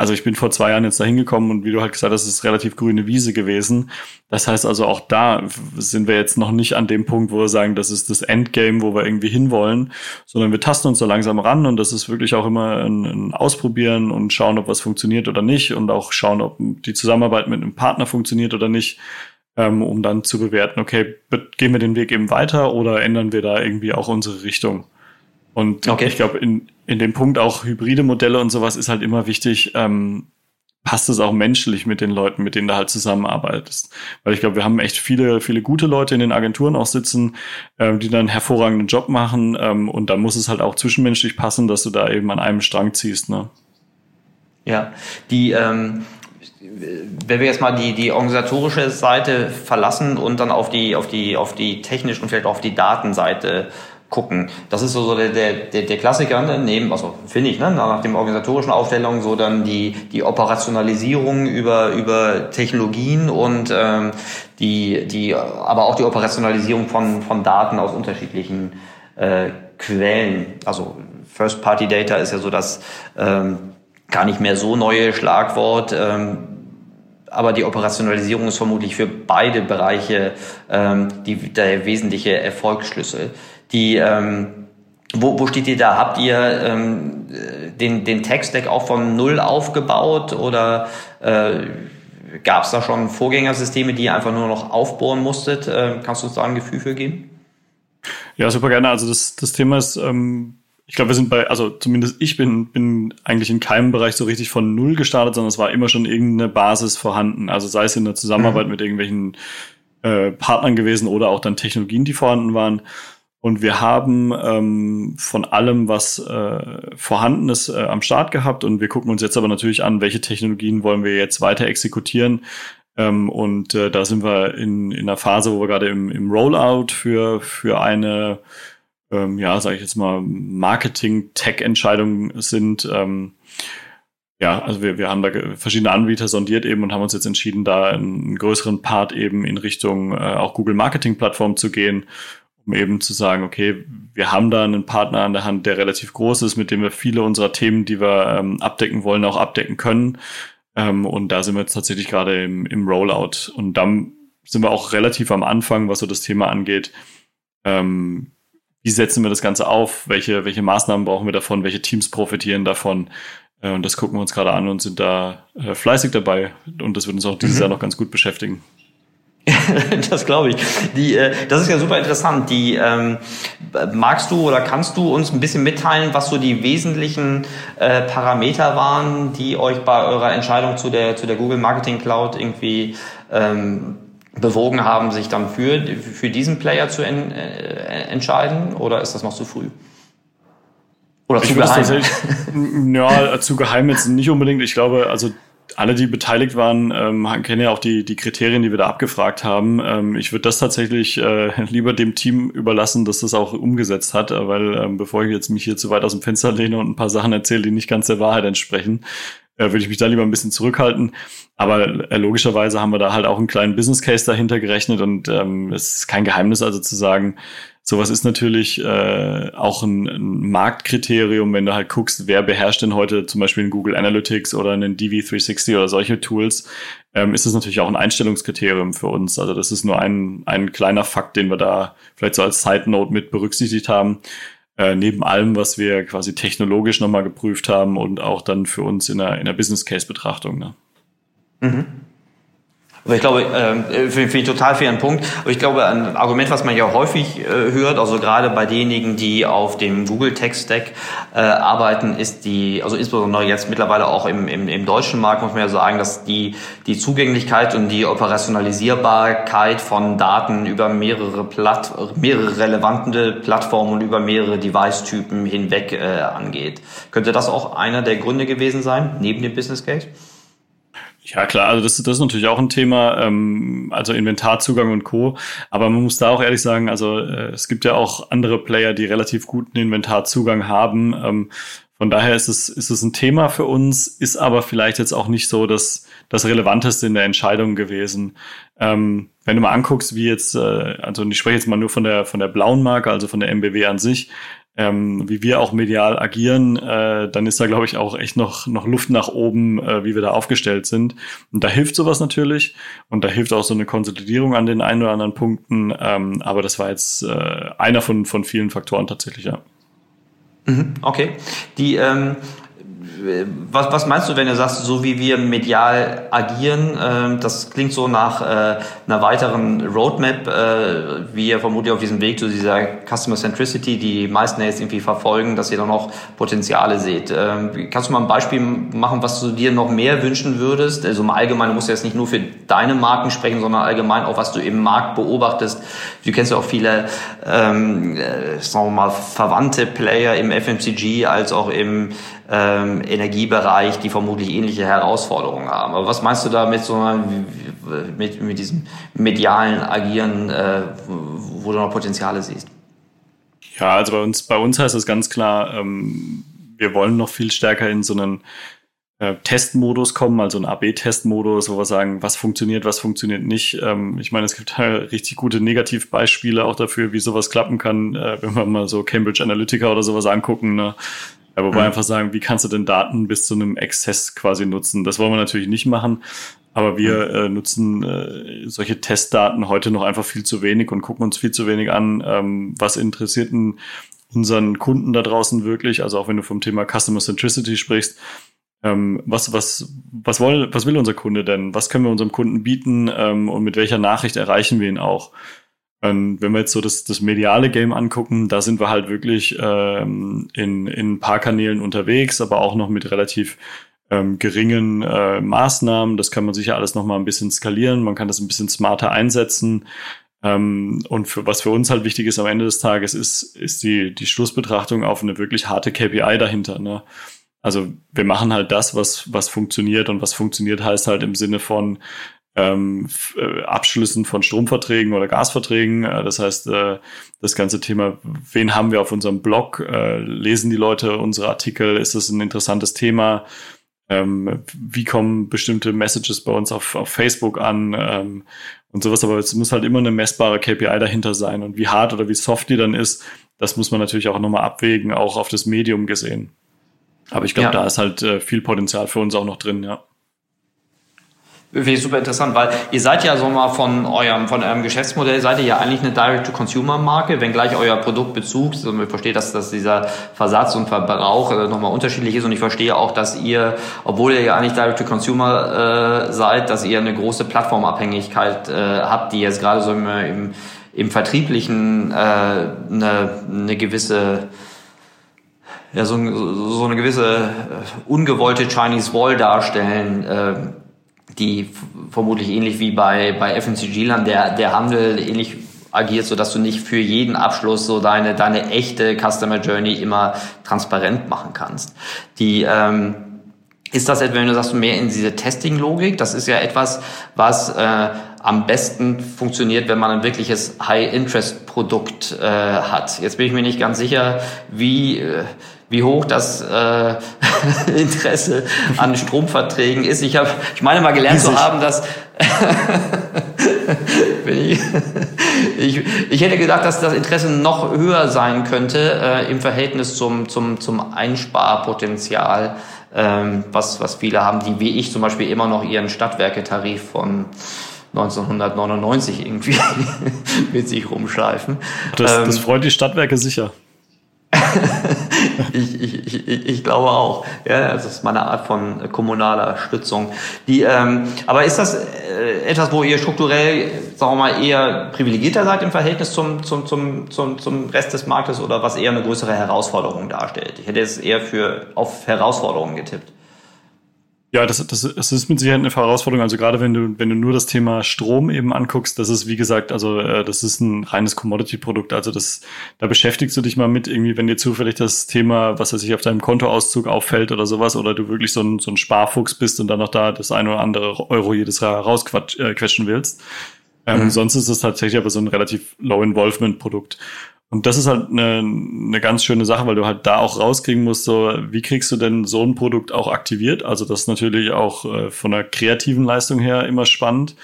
also ich bin vor zwei Jahren jetzt da hingekommen und wie du halt gesagt hast, es ist relativ grüne Wiese gewesen. Das heißt also auch da sind wir jetzt noch nicht an dem Punkt, wo wir sagen, das ist das Endgame, wo wir irgendwie hinwollen, sondern wir tasten uns da langsam ran und das ist wirklich auch immer ein, ein Ausprobieren und schauen, ob was funktioniert oder nicht und auch schauen, ob die Zusammenarbeit mit einem Partner funktioniert oder nicht, ähm, um dann zu bewerten, okay, gehen wir den Weg eben weiter oder ändern wir da irgendwie auch unsere Richtung? Und okay. ich glaube, in, in dem Punkt auch hybride Modelle und sowas ist halt immer wichtig, ähm, passt es auch menschlich mit den Leuten, mit denen du halt zusammenarbeitest. Weil ich glaube, wir haben echt viele, viele gute Leute in den Agenturen auch sitzen, ähm, die dann einen hervorragenden Job machen. Ähm, und dann muss es halt auch zwischenmenschlich passen, dass du da eben an einem Strang ziehst. Ne? Ja, die, ähm, wenn wir jetzt mal die, die organisatorische Seite verlassen und dann auf die, auf die, auf die technische und vielleicht auch auf die Datenseite gucken. Das ist so, so der, der, der Klassiker, ne? neben, also finde ich, ne? nach dem organisatorischen Aufstellung so dann die, die Operationalisierung über, über Technologien und ähm, die, die, aber auch die Operationalisierung von, von Daten aus unterschiedlichen äh, Quellen. Also First-Party-Data ist ja so das ähm, gar nicht mehr so neue Schlagwort. Ähm, aber die Operationalisierung ist vermutlich für beide Bereiche ähm, die, der wesentliche Erfolgsschlüssel. Die, ähm, wo, wo steht ihr da? Habt ihr ähm, den, den Tech-Stack auch von Null aufgebaut oder äh, gab es da schon Vorgängersysteme, die ihr einfach nur noch aufbohren musstet? Äh, kannst du uns da ein Gefühl für geben? Ja, super gerne. Also das, das Thema ist, ähm, ich glaube, wir sind bei, also zumindest ich bin, bin eigentlich in keinem Bereich so richtig von Null gestartet, sondern es war immer schon irgendeine Basis vorhanden. Also sei es in der Zusammenarbeit mhm. mit irgendwelchen äh, Partnern gewesen oder auch dann Technologien, die vorhanden waren. Und wir haben ähm, von allem, was äh, vorhanden ist, äh, am Start gehabt. Und wir gucken uns jetzt aber natürlich an, welche Technologien wollen wir jetzt weiter exekutieren. Ähm, und äh, da sind wir in, in einer Phase, wo wir gerade im, im Rollout für, für eine, ähm, ja, sage ich jetzt mal, Marketing-Tech-Entscheidung sind. Ähm, ja, also wir, wir haben da verschiedene Anbieter sondiert eben und haben uns jetzt entschieden, da einen größeren Part eben in Richtung äh, auch Google Marketing Plattform zu gehen um eben zu sagen, okay, wir haben da einen Partner an der Hand, der relativ groß ist, mit dem wir viele unserer Themen, die wir ähm, abdecken wollen, auch abdecken können. Ähm, und da sind wir jetzt tatsächlich gerade im, im Rollout. Und dann sind wir auch relativ am Anfang, was so das Thema angeht. Ähm, wie setzen wir das Ganze auf? Welche, welche Maßnahmen brauchen wir davon? Welche Teams profitieren davon? Äh, und das gucken wir uns gerade an und sind da äh, fleißig dabei. Und das wird uns auch dieses mhm. Jahr noch ganz gut beschäftigen. das glaube ich. Die, äh, das ist ja super interessant. Die, ähm, magst du oder kannst du uns ein bisschen mitteilen, was so die wesentlichen äh, Parameter waren, die euch bei eurer Entscheidung zu der, zu der Google Marketing Cloud irgendwie ähm, bewogen haben, sich dann für, für diesen Player zu en, äh, entscheiden? Oder ist das noch zu früh? Oder zu geheim? ja, zu geheim jetzt nicht unbedingt. Ich glaube, also alle, die beteiligt waren, ähm, kennen ja auch die, die Kriterien, die wir da abgefragt haben. Ähm, ich würde das tatsächlich äh, lieber dem Team überlassen, dass das auch umgesetzt hat, äh, weil ähm, bevor ich jetzt mich hier zu weit aus dem Fenster lehne und ein paar Sachen erzähle, die nicht ganz der Wahrheit entsprechen, äh, würde ich mich da lieber ein bisschen zurückhalten. Aber äh, logischerweise haben wir da halt auch einen kleinen Business Case dahinter gerechnet und ähm, es ist kein Geheimnis also zu sagen, Sowas ist natürlich äh, auch ein, ein Marktkriterium, wenn du halt guckst, wer beherrscht denn heute zum Beispiel in Google Analytics oder einen DV360 oder solche Tools, ähm, ist das natürlich auch ein Einstellungskriterium für uns. Also das ist nur ein, ein kleiner Fakt, den wir da vielleicht so als Side Note mit berücksichtigt haben. Äh, neben allem, was wir quasi technologisch nochmal geprüft haben und auch dann für uns in der, in der Business Case Betrachtung. Ne? Mhm. Aber ich glaube, äh, finde ich total fairen Punkt. Aber ich glaube, ein Argument, was man ja häufig äh, hört, also gerade bei denjenigen, die auf dem Google Tech Stack äh, arbeiten, ist die, also insbesondere jetzt mittlerweile auch im, im, im deutschen Markt, muss man ja sagen, dass die, die Zugänglichkeit und die Operationalisierbarkeit von Daten über mehrere Platt, mehrere relevante Plattformen und über mehrere Device-Typen hinweg äh, angeht. Könnte das auch einer der Gründe gewesen sein, neben dem Business Case? Ja, klar, also das, das ist natürlich auch ein Thema, ähm, also Inventarzugang und Co. Aber man muss da auch ehrlich sagen, also äh, es gibt ja auch andere Player, die relativ guten Inventarzugang haben. Ähm, von daher ist es, ist es ein Thema für uns, ist aber vielleicht jetzt auch nicht so das, das Relevanteste in der Entscheidung gewesen. Ähm, wenn du mal anguckst, wie jetzt, äh, also ich spreche jetzt mal nur von der, von der blauen Marke, also von der MBW an sich, ähm, wie wir auch medial agieren, äh, dann ist da, glaube ich, auch echt noch, noch Luft nach oben, äh, wie wir da aufgestellt sind. Und da hilft sowas natürlich und da hilft auch so eine Konsolidierung an den einen oder anderen Punkten. Ähm, aber das war jetzt äh, einer von, von vielen Faktoren tatsächlich, ja. Mhm, okay. Die, ähm, was, was meinst du, wenn du sagst, so wie wir medial agieren, äh, das klingt so nach äh, einer weiteren Roadmap, äh, wie ihr vermutlich auf diesem Weg zu dieser Customer Centricity, die meisten jetzt irgendwie verfolgen, dass ihr da noch Potenziale seht. Ähm, kannst du mal ein Beispiel machen, was du dir noch mehr wünschen würdest? Also im Allgemeinen, du musst jetzt nicht nur für deine Marken sprechen, sondern allgemein auch, was du im Markt beobachtest. Du kennst ja auch viele, ähm, äh, sagen wir mal, verwandte Player im FMCG als auch im ähm, Energiebereich, die vermutlich ähnliche Herausforderungen haben. Aber was meinst du da mit so mit, mit diesem medialen Agieren, äh, wo du noch Potenziale siehst? Ja, also bei uns, bei uns heißt es ganz klar, ähm, wir wollen noch viel stärker in so einen äh, Testmodus kommen, also einen AB-Testmodus, wo wir sagen, was funktioniert, was funktioniert nicht. Ähm, ich meine, es gibt da richtig gute Negativbeispiele auch dafür, wie sowas klappen kann, äh, wenn wir mal so Cambridge Analytica oder sowas angucken. Ne? Ja, wobei mhm. einfach sagen, wie kannst du denn Daten bis zu einem Exzess quasi nutzen? Das wollen wir natürlich nicht machen. Aber wir mhm. äh, nutzen äh, solche Testdaten heute noch einfach viel zu wenig und gucken uns viel zu wenig an, ähm, was interessiert denn unseren Kunden da draußen wirklich. Also auch wenn du vom Thema Customer Centricity sprichst, ähm, was, was, was, will, was will unser Kunde denn? Was können wir unserem Kunden bieten ähm, und mit welcher Nachricht erreichen wir ihn auch? Und wenn wir jetzt so das, das mediale Game angucken, da sind wir halt wirklich ähm, in, in ein paar Kanälen unterwegs, aber auch noch mit relativ ähm, geringen äh, Maßnahmen. Das kann man sicher alles noch mal ein bisschen skalieren. Man kann das ein bisschen smarter einsetzen. Ähm, und für, was für uns halt wichtig ist am Ende des Tages, ist, ist die, die Schlussbetrachtung auf eine wirklich harte KPI dahinter. Ne? Also wir machen halt das, was, was funktioniert und was funktioniert heißt halt im Sinne von ähm, äh, Abschlüssen von Stromverträgen oder Gasverträgen. Äh, das heißt, äh, das ganze Thema, wen haben wir auf unserem Blog? Äh, lesen die Leute unsere Artikel? Ist das ein interessantes Thema? Ähm, wie kommen bestimmte Messages bei uns auf, auf Facebook an? Ähm, und sowas, aber es muss halt immer eine messbare KPI dahinter sein. Und wie hart oder wie soft die dann ist, das muss man natürlich auch nochmal abwägen, auch auf das Medium gesehen. Aber ich glaube, ja. da ist halt äh, viel Potenzial für uns auch noch drin, ja. Finde ich super interessant, weil ihr seid ja so mal von eurem, von eurem Geschäftsmodell, seid ihr ja eigentlich eine Direct-to-Consumer-Marke, wenngleich euer Produktbezug, also ich verstehe, dass, dass dieser Versatz und Verbrauch äh, nochmal unterschiedlich ist und ich verstehe auch, dass ihr, obwohl ihr ja eigentlich Direct-to-Consumer äh, seid, dass ihr eine große Plattformabhängigkeit äh, habt, die jetzt gerade so im, im, im Vertrieblichen äh, eine, eine gewisse ja, so, so eine gewisse äh, ungewollte Chinese Wall darstellen, äh, die vermutlich ähnlich wie bei, bei FMCG-Land der, der Handel ähnlich agiert, so dass du nicht für jeden Abschluss so deine, deine echte Customer Journey immer transparent machen kannst. Die, ähm, ist das etwa, wenn du sagst, mehr in diese Testing-Logik? Das ist ja etwas, was äh, am besten funktioniert, wenn man ein wirkliches High-Interest-Produkt äh, hat. Jetzt bin ich mir nicht ganz sicher, wie, äh, wie hoch das äh, Interesse an Stromverträgen ist. Ich, hab, ich meine mal gelernt zu haben, dass ich, ich, ich hätte gedacht, dass das Interesse noch höher sein könnte äh, im Verhältnis zum, zum, zum Einsparpotenzial, ähm, was, was viele haben, die wie ich zum Beispiel immer noch ihren Stadtwerketarif von 1999 irgendwie mit sich rumschleifen. Das, das ähm, freut die Stadtwerke sicher. ich, ich, ich, ich glaube auch. Ja, das ist meine Art von kommunaler Stützung. Die, ähm, aber ist das äh, etwas, wo ihr strukturell, sagen wir mal, eher privilegierter seid im Verhältnis zum, zum, zum, zum, zum Rest des Marktes oder was eher eine größere Herausforderung darstellt? Ich hätte es eher für auf Herausforderungen getippt. Ja, das, das, das ist mit Sicherheit eine Herausforderung. Also gerade wenn du, wenn du nur das Thema Strom eben anguckst, das ist wie gesagt, also äh, das ist ein reines Commodity-Produkt. Also das, da beschäftigst du dich mal mit irgendwie, wenn dir zufällig das Thema, was weiß ich, auf deinem Kontoauszug auffällt oder sowas, oder du wirklich so ein, so ein Sparfuchs bist und dann noch da das ein oder andere Euro jedes Jahr rausquetschen äh, willst. Ähm, mhm. Sonst ist es tatsächlich aber so ein relativ Low-Involvement-Produkt. Und das ist halt eine, eine ganz schöne Sache, weil du halt da auch rauskriegen musst, so wie kriegst du denn so ein Produkt auch aktiviert? Also das ist natürlich auch äh, von der kreativen Leistung her immer spannend.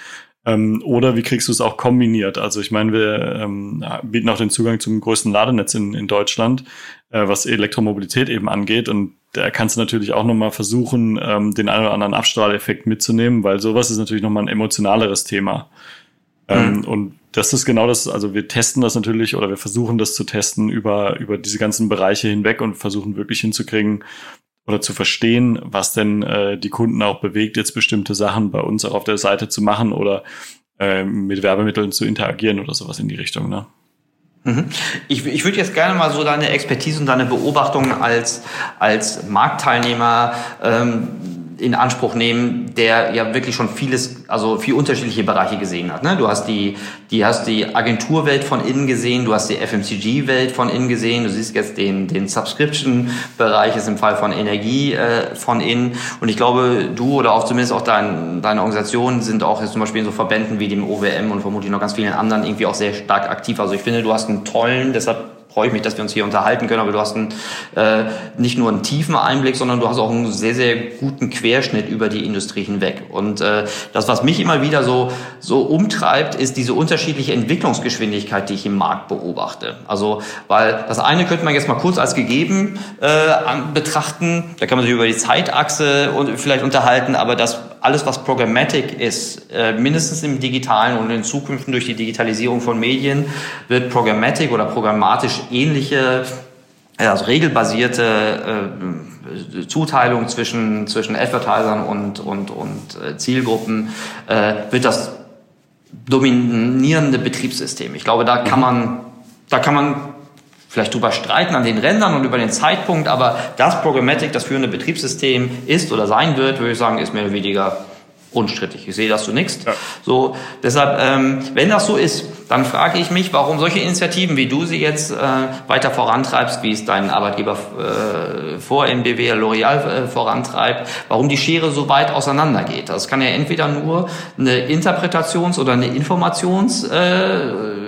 Ähm, oder wie kriegst du es auch kombiniert? Also ich meine, wir ähm, bieten auch den Zugang zum größten Ladenetz in, in Deutschland, äh, was Elektromobilität eben angeht. Und da kannst du natürlich auch nochmal versuchen, ähm, den einen oder anderen Abstrahleffekt mitzunehmen, weil sowas ist natürlich nochmal ein emotionaleres Thema. Ähm, mhm. Und das ist genau das, also wir testen das natürlich oder wir versuchen das zu testen über, über diese ganzen Bereiche hinweg und versuchen wirklich hinzukriegen oder zu verstehen, was denn äh, die Kunden auch bewegt, jetzt bestimmte Sachen bei uns auch auf der Seite zu machen oder äh, mit Werbemitteln zu interagieren oder sowas in die Richtung. Ne? Mhm. Ich, ich würde jetzt gerne mal so deine Expertise und deine Beobachtungen als, als Marktteilnehmer ähm, in Anspruch nehmen, der ja wirklich schon vieles, also viel unterschiedliche Bereiche gesehen hat. Ne? Du hast die, die hast die Agenturwelt von innen gesehen, du hast die FMCG-Welt von innen gesehen, du siehst jetzt den, den Subscription-Bereich ist im Fall von Energie äh, von innen. Und ich glaube, du oder auch zumindest auch dein, deine Organisation sind auch jetzt zum Beispiel in so Verbänden wie dem OWM und vermutlich noch ganz vielen anderen irgendwie auch sehr stark aktiv. Also ich finde, du hast einen tollen, deshalb freue ich mich, dass wir uns hier unterhalten können. Aber du hast einen, äh, nicht nur einen tiefen Einblick, sondern du hast auch einen sehr, sehr guten Querschnitt über die Industrie hinweg. Und äh, das, was mich immer wieder so, so umtreibt, ist diese unterschiedliche Entwicklungsgeschwindigkeit, die ich im Markt beobachte. Also, weil das eine könnte man jetzt mal kurz als gegeben äh, betrachten. Da kann man sich über die Zeitachse und vielleicht unterhalten, aber das alles, was Programmatic ist, äh, mindestens im Digitalen und in Zukunft durch die Digitalisierung von Medien, wird Programmatic oder programmatisch ähnliche, also regelbasierte äh, Zuteilung zwischen, zwischen Advertisern und, und, und äh, Zielgruppen, wird das dominierende Betriebssystem. Ich glaube, da kann man, da kann man vielleicht drüber streiten an den Rändern und über den Zeitpunkt, aber das Programmatic, das führende Betriebssystem ist oder sein wird, würde ich sagen, ist mehr oder weniger unstrittig. Ich sehe das so nichts. Ja. So, deshalb, ähm, wenn das so ist, dann frage ich mich, warum solche Initiativen, wie du sie jetzt äh, weiter vorantreibst, wie es dein Arbeitgeber äh, vor MBW L'Oreal äh, vorantreibt, warum die Schere so weit auseinandergeht. Das kann ja entweder nur eine Interpretations- oder eine Informations- äh,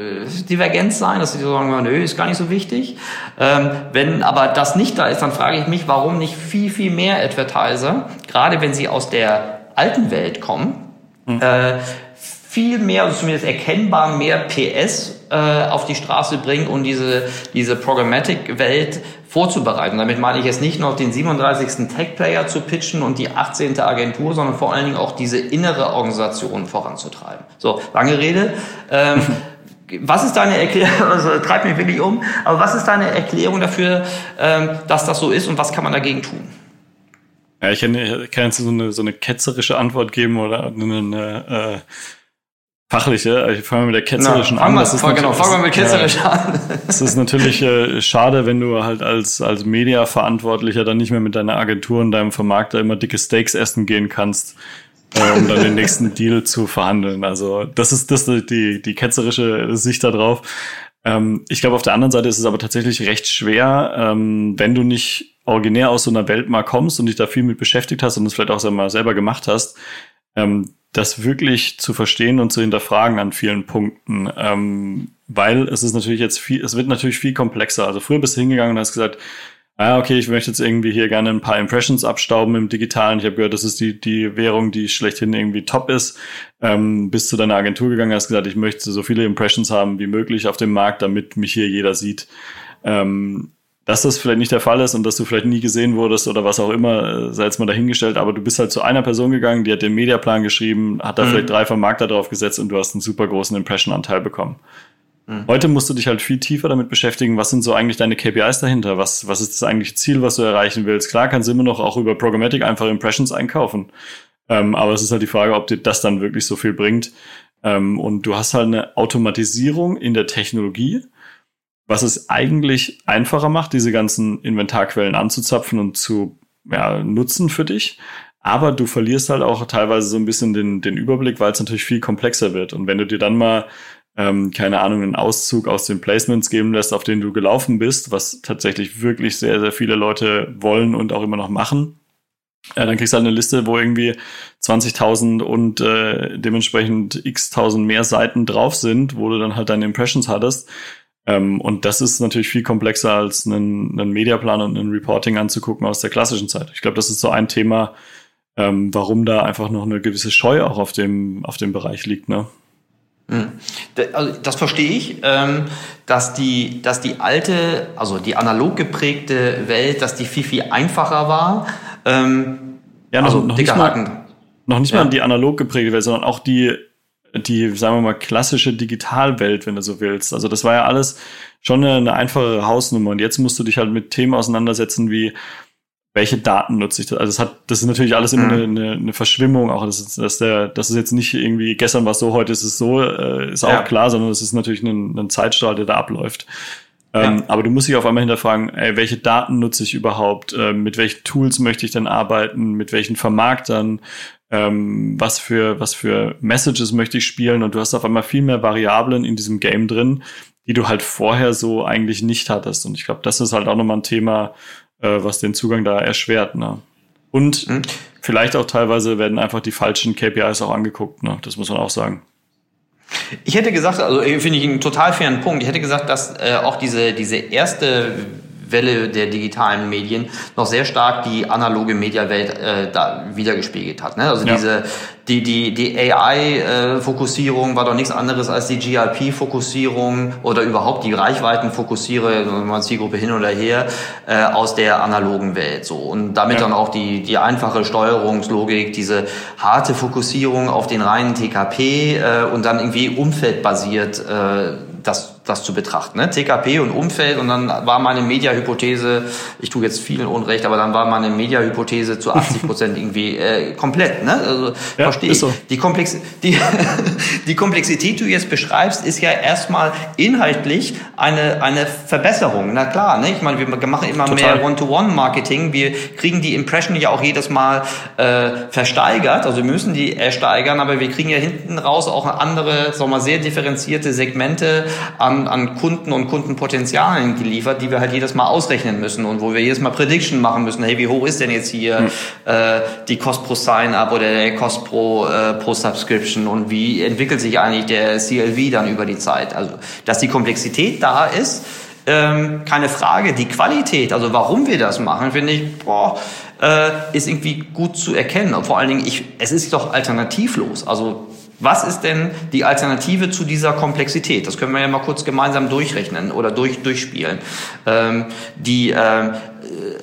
Divergenz sein, dass sie sagen, nö, ist gar nicht so wichtig. Ähm, wenn aber das nicht da ist, dann frage ich mich, warum nicht viel, viel mehr Advertiser, gerade wenn sie aus der alten Welt kommen, mhm. äh, viel mehr, also zumindest erkennbar mehr PS äh, auf die Straße bringen und diese, diese Programmatic-Welt vorzubereiten. Damit meine ich jetzt nicht nur den 37. Tech-Player zu pitchen und die 18. Agentur, sondern vor allen Dingen auch diese innere Organisation voranzutreiben. So, lange Rede. Ähm, was ist deine Erklärung, also treibt mich wirklich um, aber was ist deine Erklärung dafür, ähm, dass das so ist und was kann man dagegen tun? Ja, ich kann, kann jetzt so eine, so eine ketzerische Antwort geben oder eine, äh, fachliche. Ich fange mal mit der ketzerischen Na, an. Das ist genau, fangen wir mit ketzerisch ja, an. Es ist natürlich äh, schade, wenn du halt als, als Media-Verantwortlicher dann nicht mehr mit deiner Agentur und deinem Vermarkter immer dicke Steaks essen gehen kannst äh, um dann den nächsten Deal zu verhandeln. Also das ist das ist die, die ketzerische Sicht darauf. Ähm, ich glaube, auf der anderen Seite ist es aber tatsächlich recht schwer, ähm, wenn du nicht originär aus so einer Welt mal kommst und dich da viel mit beschäftigt hast und es vielleicht auch mal selber gemacht hast, ähm, das wirklich zu verstehen und zu hinterfragen an vielen Punkten. Ähm, weil es ist natürlich jetzt viel, es wird natürlich viel komplexer. Also früher bist du hingegangen und hast gesagt, ah, okay, ich möchte jetzt irgendwie hier gerne ein paar Impressions abstauben im Digitalen. Ich habe gehört, das ist die, die Währung, die schlechthin irgendwie top ist. Ähm, bis zu deiner Agentur gegangen hast gesagt, ich möchte so viele Impressions haben wie möglich auf dem Markt, damit mich hier jeder sieht. Ähm, dass das vielleicht nicht der Fall ist und dass du vielleicht nie gesehen wurdest oder was auch immer, äh, sei jetzt mal dahingestellt, aber du bist halt zu einer Person gegangen, die hat den Mediaplan geschrieben, hat da mhm. vielleicht drei Vermarkter drauf gesetzt und du hast einen super großen Impression-Anteil bekommen. Mhm. Heute musst du dich halt viel tiefer damit beschäftigen, was sind so eigentlich deine KPIs dahinter? Was, was ist das eigentliche Ziel, was du erreichen willst? Klar kannst du immer noch auch über Programmatic einfach Impressions einkaufen. Ähm, aber es ist halt die Frage, ob dir das dann wirklich so viel bringt. Ähm, und du hast halt eine Automatisierung in der Technologie, was es eigentlich einfacher macht, diese ganzen Inventarquellen anzuzapfen und zu ja, nutzen für dich. aber du verlierst halt auch teilweise so ein bisschen den, den Überblick, weil es natürlich viel komplexer wird. Und wenn du dir dann mal, ähm, keine Ahnung, einen Auszug aus den Placements geben lässt, auf denen du gelaufen bist, was tatsächlich wirklich sehr, sehr viele Leute wollen und auch immer noch machen, äh, dann kriegst du halt eine Liste, wo irgendwie 20.000 und äh, dementsprechend x-tausend mehr Seiten drauf sind, wo du dann halt deine Impressions hattest. Ähm, und das ist natürlich viel komplexer als einen, einen Mediaplan und ein Reporting anzugucken aus der klassischen Zeit. Ich glaube, das ist so ein Thema, ähm, warum da einfach noch eine gewisse Scheu auch auf dem, auf dem Bereich liegt. Ne? Hm. Also das verstehe ich, ähm, dass die, dass die alte, also die analog geprägte Welt, dass die viel, viel einfacher war. Ähm, ja, noch, also noch nicht mal, noch nicht ja. mal die analog geprägte Welt, sondern auch die die, sagen wir mal, klassische Digitalwelt, wenn du so willst. Also das war ja alles schon eine, eine einfache Hausnummer. Und jetzt musst du dich halt mit Themen auseinandersetzen wie, welche Daten nutze ich? Also das hat, das ist natürlich alles immer mhm. eine, eine, Verschwimmung. Auch das ist, dass der, das ist jetzt nicht irgendwie gestern war es so, heute ist es so, äh, ist auch ja. klar, sondern es ist natürlich ein, ein Zeitstrahl, der da abläuft. Ähm, ja. Aber du musst dich auf einmal hinterfragen, ey, welche Daten nutze ich überhaupt? Äh, mit welchen Tools möchte ich denn arbeiten? Mit welchen Vermarktern? ähm, was für was für Messages möchte ich spielen und du hast auf einmal viel mehr Variablen in diesem Game drin, die du halt vorher so eigentlich nicht hattest. Und ich glaube, das ist halt auch nochmal ein Thema, äh, was den Zugang da erschwert. Ne? Und mhm. vielleicht auch teilweise werden einfach die falschen KPIs auch angeguckt. Ne? Das muss man auch sagen. Ich hätte gesagt, also finde ich einen total fairen Punkt. Ich hätte gesagt, dass äh, auch diese, diese erste Welle der digitalen Medien noch sehr stark die analoge Mediawelt äh, da wiedergespiegelt hat. Ne? Also ja. diese die, die, die AI-Fokussierung äh, war doch nichts anderes als die GRP-Fokussierung oder überhaupt die Reichweiten-Fokussiere, man Zielgruppe hin oder her, äh, aus der analogen Welt. So. Und damit ja. dann auch die, die einfache Steuerungslogik, diese harte Fokussierung auf den reinen TKP äh, und dann irgendwie umfeldbasiert äh, das das zu betrachten. Ne? TKP und Umfeld und dann war meine Mediahypothese, ich tue jetzt vielen Unrecht, aber dann war meine Mediahypothese zu 80 Prozent irgendwie äh, komplett. Ne? Also ja, verstehe ich. So. Die, Komplex die, die Komplexität, die du jetzt beschreibst, ist ja erstmal inhaltlich eine, eine Verbesserung. Na klar, ne? ich meine, wir machen immer Total. mehr One-to-One-Marketing. Wir kriegen die Impression ja auch jedes Mal äh, versteigert, also wir müssen die ersteigern, aber wir kriegen ja hinten raus auch andere, sagen wir mal, sehr differenzierte Segmente an an, Kunden und Kundenpotenzialen geliefert, die wir halt jedes Mal ausrechnen müssen und wo wir jedes Mal Prediction machen müssen. Hey, wie hoch ist denn jetzt hier mhm. äh, die Cost pro Sign-up oder der Cost pro, äh, pro Subscription und wie entwickelt sich eigentlich der CLV dann über die Zeit? Also, dass die Komplexität da ist, ähm, keine Frage. Die Qualität, also warum wir das machen, finde ich, boah, äh, ist irgendwie gut zu erkennen. Und vor allen Dingen, ich, es ist doch alternativlos. Also was ist denn die Alternative zu dieser Komplexität? Das können wir ja mal kurz gemeinsam durchrechnen oder durch, durchspielen. Ähm, die äh,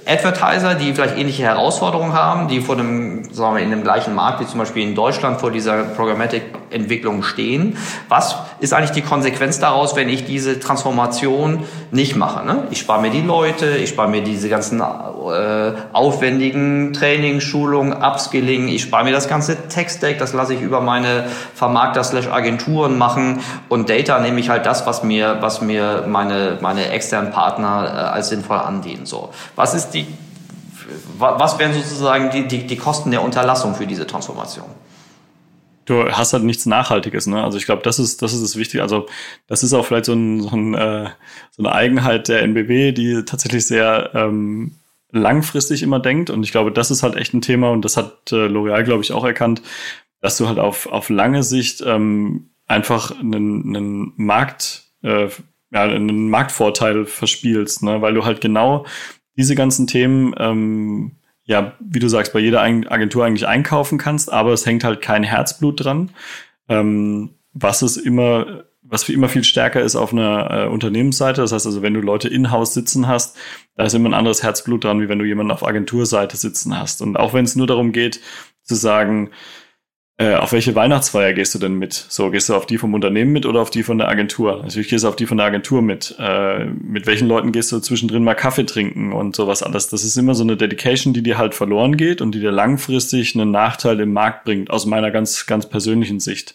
Advertiser, die vielleicht ähnliche Herausforderungen haben, die vor dem, sagen wir, in dem gleichen Markt wie zum Beispiel in Deutschland vor dieser Programmatic-Entwicklung stehen. Was ist eigentlich die Konsequenz daraus, wenn ich diese Transformation nicht mache? Ne? Ich spare mir die Leute, ich spare mir diese ganzen äh, aufwendigen Training, Schulungen, Upskilling, ich spare mir das ganze Tech-Stack, das lasse ich über meine Vermarkter slash Agenturen machen und Data nehme ich halt das, was mir, was mir meine, meine externen Partner äh, als sinnvoll andienen. So. Was ist die, was wären sozusagen die, die, die Kosten der Unterlassung für diese Transformation? du hast halt nichts Nachhaltiges, ne? Also ich glaube, das ist, das ist das Wichtige. Also das ist auch vielleicht so, ein, so, ein, äh, so eine Eigenheit der NBW, die tatsächlich sehr ähm, langfristig immer denkt. Und ich glaube, das ist halt echt ein Thema und das hat äh, L'Oreal, glaube ich, auch erkannt, dass du halt auf, auf lange Sicht ähm, einfach einen, einen Markt, äh, ja, einen Marktvorteil verspielst, ne? weil du halt genau diese ganzen Themen, ähm, ja, wie du sagst, bei jeder Agentur eigentlich einkaufen kannst, aber es hängt halt kein Herzblut dran. Ähm, was es immer, was immer viel stärker ist auf einer äh, Unternehmensseite. Das heißt also, wenn du Leute in-house sitzen hast, da ist immer ein anderes Herzblut dran, wie wenn du jemanden auf Agenturseite sitzen hast. Und auch wenn es nur darum geht, zu sagen, äh, auf welche Weihnachtsfeier gehst du denn mit? So, gehst du auf die vom Unternehmen mit oder auf die von der Agentur? Natürlich gehst du auf die von der Agentur mit. Äh, mit welchen Leuten gehst du zwischendrin mal Kaffee trinken und sowas alles? Das ist immer so eine Dedication, die dir halt verloren geht und die dir langfristig einen Nachteil im Markt bringt, aus meiner ganz, ganz persönlichen Sicht.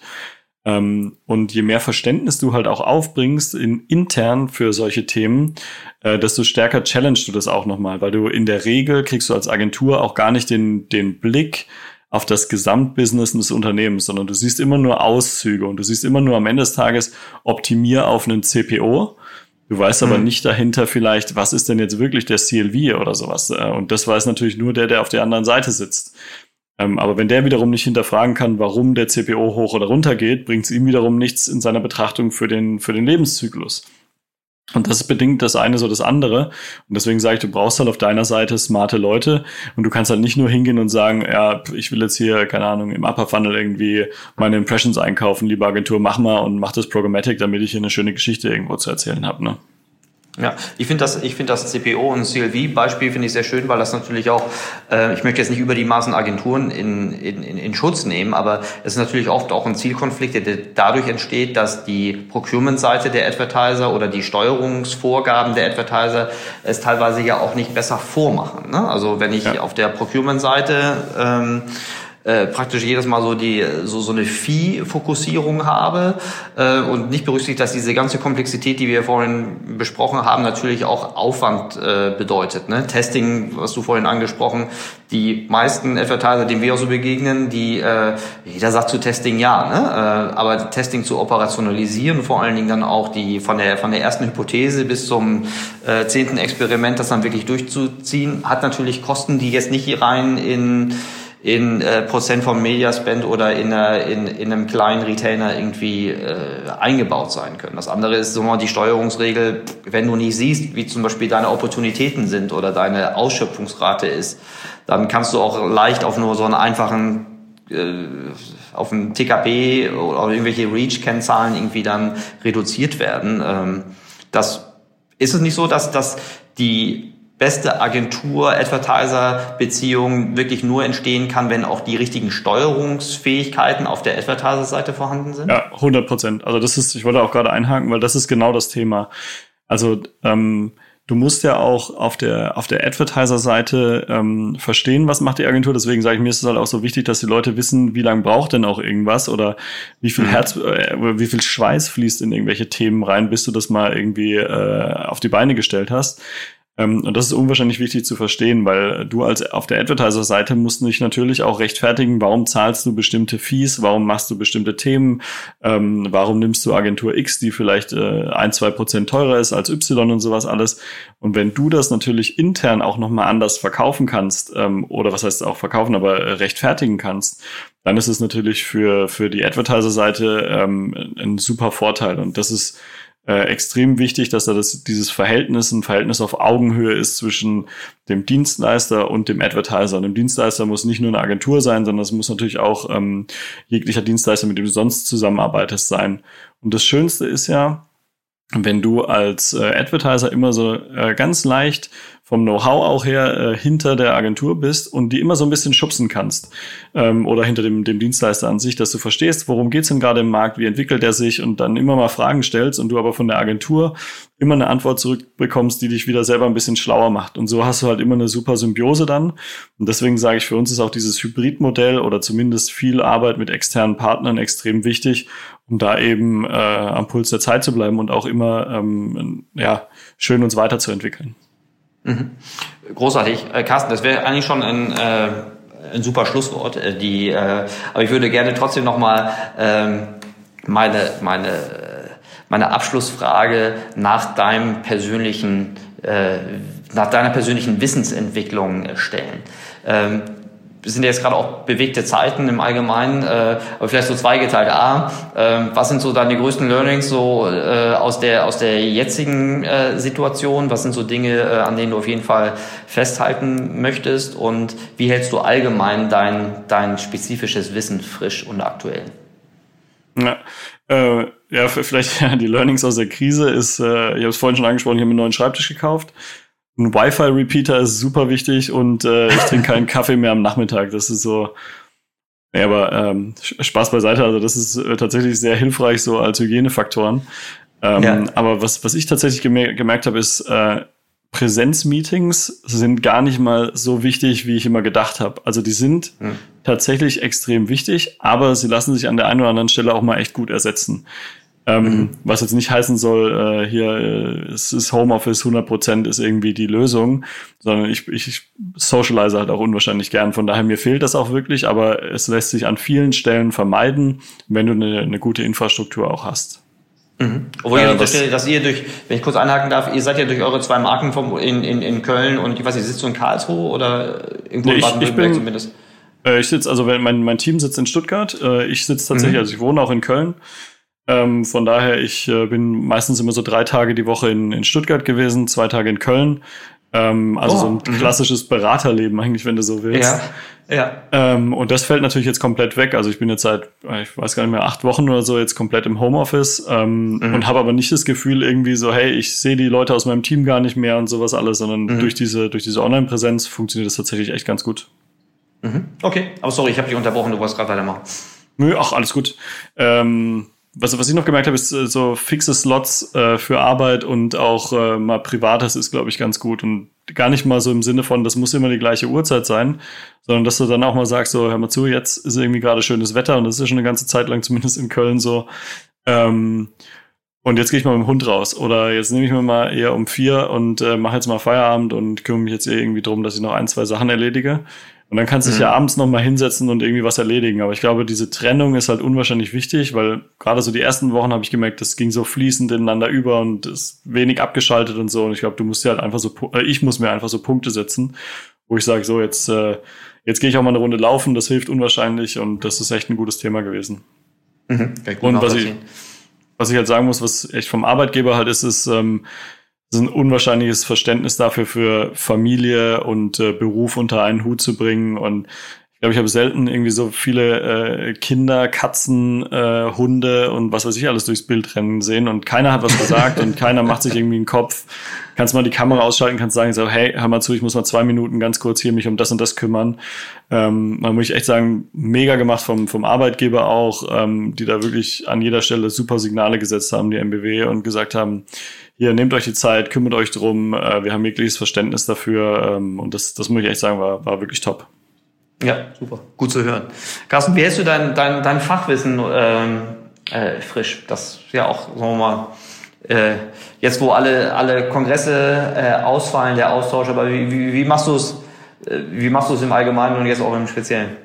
Ähm, und je mehr Verständnis du halt auch aufbringst in, intern für solche Themen, äh, desto stärker challengest du das auch nochmal, weil du in der Regel kriegst du als Agentur auch gar nicht den, den Blick auf das Gesamtbusiness des Unternehmens, sondern du siehst immer nur Auszüge und du siehst immer nur am Ende des Tages optimier auf einen CPO. Du weißt aber mhm. nicht dahinter vielleicht, was ist denn jetzt wirklich der CLV oder sowas. Äh, und das weiß natürlich nur der, der auf der anderen Seite sitzt. Ähm, aber wenn der wiederum nicht hinterfragen kann, warum der CPO hoch oder runter geht, bringt es ihm wiederum nichts in seiner Betrachtung für den, für den Lebenszyklus. Und das bedingt das eine so das andere. Und deswegen sage ich, du brauchst halt auf deiner Seite smarte Leute und du kannst halt nicht nur hingehen und sagen, ja, ich will jetzt hier, keine Ahnung, im Upper Funnel irgendwie meine Impressions einkaufen, liebe Agentur, mach mal und mach das Programmatic, damit ich hier eine schöne Geschichte irgendwo zu erzählen habe. Ne? Ja, ich finde das, ich finde das CPO und CLV-Beispiel finde ich sehr schön, weil das natürlich auch, äh, ich möchte jetzt nicht über die Maßen Agenturen in, in, in Schutz nehmen, aber es ist natürlich oft auch ein Zielkonflikt, der dadurch entsteht, dass die Procurement-Seite der Advertiser oder die Steuerungsvorgaben der Advertiser es teilweise ja auch nicht besser vormachen. Ne? Also wenn ich ja. auf der Procurement-Seite ähm, äh, praktisch jedes Mal so die so so eine Vieh-Fokussierung habe äh, und nicht berücksichtigt, dass diese ganze Komplexität, die wir vorhin besprochen haben, natürlich auch Aufwand äh, bedeutet. Ne? Testing, was du vorhin angesprochen, die meisten Advertiser, denen wir auch so begegnen, die äh, jeder sagt zu Testing ja, ne? äh, aber Testing zu operationalisieren, vor allen Dingen dann auch die von der von der ersten Hypothese bis zum äh, zehnten Experiment, das dann wirklich durchzuziehen, hat natürlich Kosten, die jetzt nicht rein in in äh, Prozent vom Mediaspend oder in, einer, in, in einem kleinen Retainer irgendwie äh, eingebaut sein können. Das andere ist so mal die Steuerungsregel, wenn du nicht siehst, wie zum Beispiel deine Opportunitäten sind oder deine Ausschöpfungsrate ist, dann kannst du auch leicht auf nur so einen einfachen äh, auf ein TKP oder irgendwelche Reach-Kennzahlen irgendwie dann reduziert werden. Ähm, das ist es nicht so, dass, dass die beste Agentur-Advertiser-Beziehung wirklich nur entstehen kann, wenn auch die richtigen Steuerungsfähigkeiten auf der Advertiser-Seite vorhanden sind? Ja, 100 Prozent. Also das ist, ich wollte auch gerade einhaken, weil das ist genau das Thema. Also ähm, du musst ja auch auf der auf der Advertiser-Seite ähm, verstehen, was macht die Agentur. Deswegen sage ich mir, ist es halt auch so wichtig, dass die Leute wissen, wie lange braucht denn auch irgendwas oder wie viel mhm. Herz äh, oder wie viel Schweiß fließt in irgendwelche Themen rein, bis du das mal irgendwie äh, auf die Beine gestellt hast. Ähm, und das ist unwahrscheinlich wichtig zu verstehen, weil du als auf der Advertiser-Seite musst dich natürlich auch rechtfertigen, warum zahlst du bestimmte Fees, warum machst du bestimmte Themen, ähm, warum nimmst du Agentur X, die vielleicht äh, ein, zwei Prozent teurer ist als Y und sowas alles. Und wenn du das natürlich intern auch nochmal anders verkaufen kannst, ähm, oder was heißt auch verkaufen, aber rechtfertigen kannst, dann ist es natürlich für, für die Advertiser-Seite ähm, ein super Vorteil. Und das ist äh, extrem wichtig, dass da das, dieses Verhältnis, ein Verhältnis auf Augenhöhe ist zwischen dem Dienstleister und dem Advertiser. Und dem Dienstleister muss nicht nur eine Agentur sein, sondern es muss natürlich auch ähm, jeglicher Dienstleister, mit dem du sonst zusammenarbeitest, sein. Und das Schönste ist ja, wenn du als äh, Advertiser immer so äh, ganz leicht vom Know-how auch her äh, hinter der Agentur bist und die immer so ein bisschen schubsen kannst ähm, oder hinter dem, dem Dienstleister an sich, dass du verstehst, worum geht's denn gerade im Markt, wie entwickelt er sich und dann immer mal Fragen stellst und du aber von der Agentur immer eine Antwort zurückbekommst, die dich wieder selber ein bisschen schlauer macht. Und so hast du halt immer eine super Symbiose dann. Und deswegen sage ich, für uns ist auch dieses Hybridmodell oder zumindest viel Arbeit mit externen Partnern extrem wichtig, um da eben äh, am Puls der Zeit zu bleiben und auch immer ähm, ja, schön uns weiterzuentwickeln. Mhm. Großartig. Äh, Carsten, das wäre eigentlich schon ein, äh, ein super Schlusswort. Äh, die, äh, aber ich würde gerne trotzdem nochmal ähm, meine, meine, meine Abschlussfrage nach deinem persönlichen, äh, nach deiner persönlichen Wissensentwicklung stellen. Ähm, sind jetzt gerade auch bewegte Zeiten im Allgemeinen, äh, aber vielleicht so zweigeteilt. A, äh, was sind so deine größten Learnings so äh, aus der aus der jetzigen äh, Situation? Was sind so Dinge, äh, an denen du auf jeden Fall festhalten möchtest? Und wie hältst du allgemein dein dein spezifisches Wissen frisch und aktuell? Ja, äh, ja vielleicht ja, die Learnings aus der Krise ist, äh, ich habe es vorhin schon angesprochen, ich habe einen neuen Schreibtisch gekauft ein Wi-Fi-Repeater ist super wichtig und äh, ich trinke keinen Kaffee mehr am Nachmittag. Das ist so. Ja, aber ähm, Spaß beiseite, also das ist äh, tatsächlich sehr hilfreich so als Hygienefaktoren. Ähm, ja. Aber was, was ich tatsächlich gemer gemerkt habe, ist, äh, Präsenzmeetings sind gar nicht mal so wichtig, wie ich immer gedacht habe. Also die sind mhm. tatsächlich extrem wichtig, aber sie lassen sich an der einen oder anderen Stelle auch mal echt gut ersetzen. Ähm, mhm. Was jetzt nicht heißen soll, äh, hier äh, es ist Homeoffice 100% ist irgendwie die Lösung, sondern ich, ich, ich socialize halt auch unwahrscheinlich gern. Von daher mir fehlt das auch wirklich, aber es lässt sich an vielen Stellen vermeiden, wenn du eine, eine gute Infrastruktur auch hast. Mhm. Obwohl äh, ich unterstelle, dass ihr durch, wenn ich kurz einhaken darf, ihr seid ja durch eure zwei Marken vom, in, in, in Köln und ich weiß nicht, sitzt du in Karlsruhe oder irgendwo nee, in Baden-Württemberg zumindest? Äh, ich sitze, also mein, mein Team sitzt in Stuttgart, äh, ich sitze tatsächlich, mhm. also ich wohne auch in Köln. Ähm, von daher, ich äh, bin meistens immer so drei Tage die Woche in, in Stuttgart gewesen, zwei Tage in Köln. Ähm, also oh, so ein mhm. klassisches Beraterleben eigentlich, wenn du so willst. Ja, ja. Ähm, und das fällt natürlich jetzt komplett weg. Also ich bin jetzt seit, ich weiß gar nicht mehr, acht Wochen oder so jetzt komplett im Homeoffice ähm, mhm. und habe aber nicht das Gefühl irgendwie so, hey, ich sehe die Leute aus meinem Team gar nicht mehr und sowas alles, sondern mhm. durch diese, durch diese Online-Präsenz funktioniert das tatsächlich echt ganz gut. Mhm. Okay, aber sorry, ich habe dich unterbrochen, du wolltest gerade weitermachen. Nö, ach, alles gut. Ähm, was, was ich noch gemerkt habe, ist äh, so fixe Slots äh, für Arbeit und auch äh, mal Privates ist, glaube ich, ganz gut. Und gar nicht mal so im Sinne von, das muss immer die gleiche Uhrzeit sein, sondern dass du dann auch mal sagst, so, hör mal zu, jetzt ist irgendwie gerade schönes Wetter und das ist ja schon eine ganze Zeit lang, zumindest in Köln so. Ähm, und jetzt gehe ich mal mit dem Hund raus. Oder jetzt nehme ich mir mal eher um vier und äh, mache jetzt mal Feierabend und kümmere mich jetzt irgendwie drum, dass ich noch ein, zwei Sachen erledige. Und dann kannst du dich mhm. ja abends noch mal hinsetzen und irgendwie was erledigen. Aber ich glaube, diese Trennung ist halt unwahrscheinlich wichtig, weil gerade so die ersten Wochen habe ich gemerkt, das ging so fließend ineinander über und ist wenig abgeschaltet und so. Und ich glaube, du musst dir halt einfach so, äh, ich muss mir einfach so Punkte setzen, wo ich sage, so jetzt, äh, jetzt gehe ich auch mal eine Runde laufen, das hilft unwahrscheinlich und das ist echt ein gutes Thema gewesen. Mhm. Und was ich, was ich halt sagen muss, was echt vom Arbeitgeber halt ist, ist, ähm, ist ein unwahrscheinliches Verständnis dafür, für Familie und äh, Beruf unter einen Hut zu bringen. Und ich glaube, ich habe selten irgendwie so viele äh, Kinder, Katzen, äh, Hunde und was weiß ich alles durchs Bild rennen sehen. Und keiner hat was gesagt und keiner macht sich irgendwie einen Kopf. Kannst mal die Kamera ausschalten, kannst sagen, so, hey, hör mal zu, ich muss mal zwei Minuten ganz kurz hier mich um das und das kümmern. Ähm, man muss ich echt sagen, mega gemacht vom, vom Arbeitgeber auch, ähm, die da wirklich an jeder Stelle super Signale gesetzt haben, die MBW, und gesagt haben, hier, nehmt euch die Zeit, kümmert euch drum, äh, wir haben jegliches Verständnis dafür ähm, und das, das muss ich echt sagen, war, war wirklich top. Ja, super, gut zu hören. Carsten, wie hältst du dein, dein, dein Fachwissen ähm, äh, frisch? Das ist ja auch, sagen wir mal, äh, jetzt wo alle, alle Kongresse äh, ausfallen, der Austausch, aber wie, wie, wie machst du es, äh, wie machst du es im Allgemeinen und jetzt auch im Speziellen?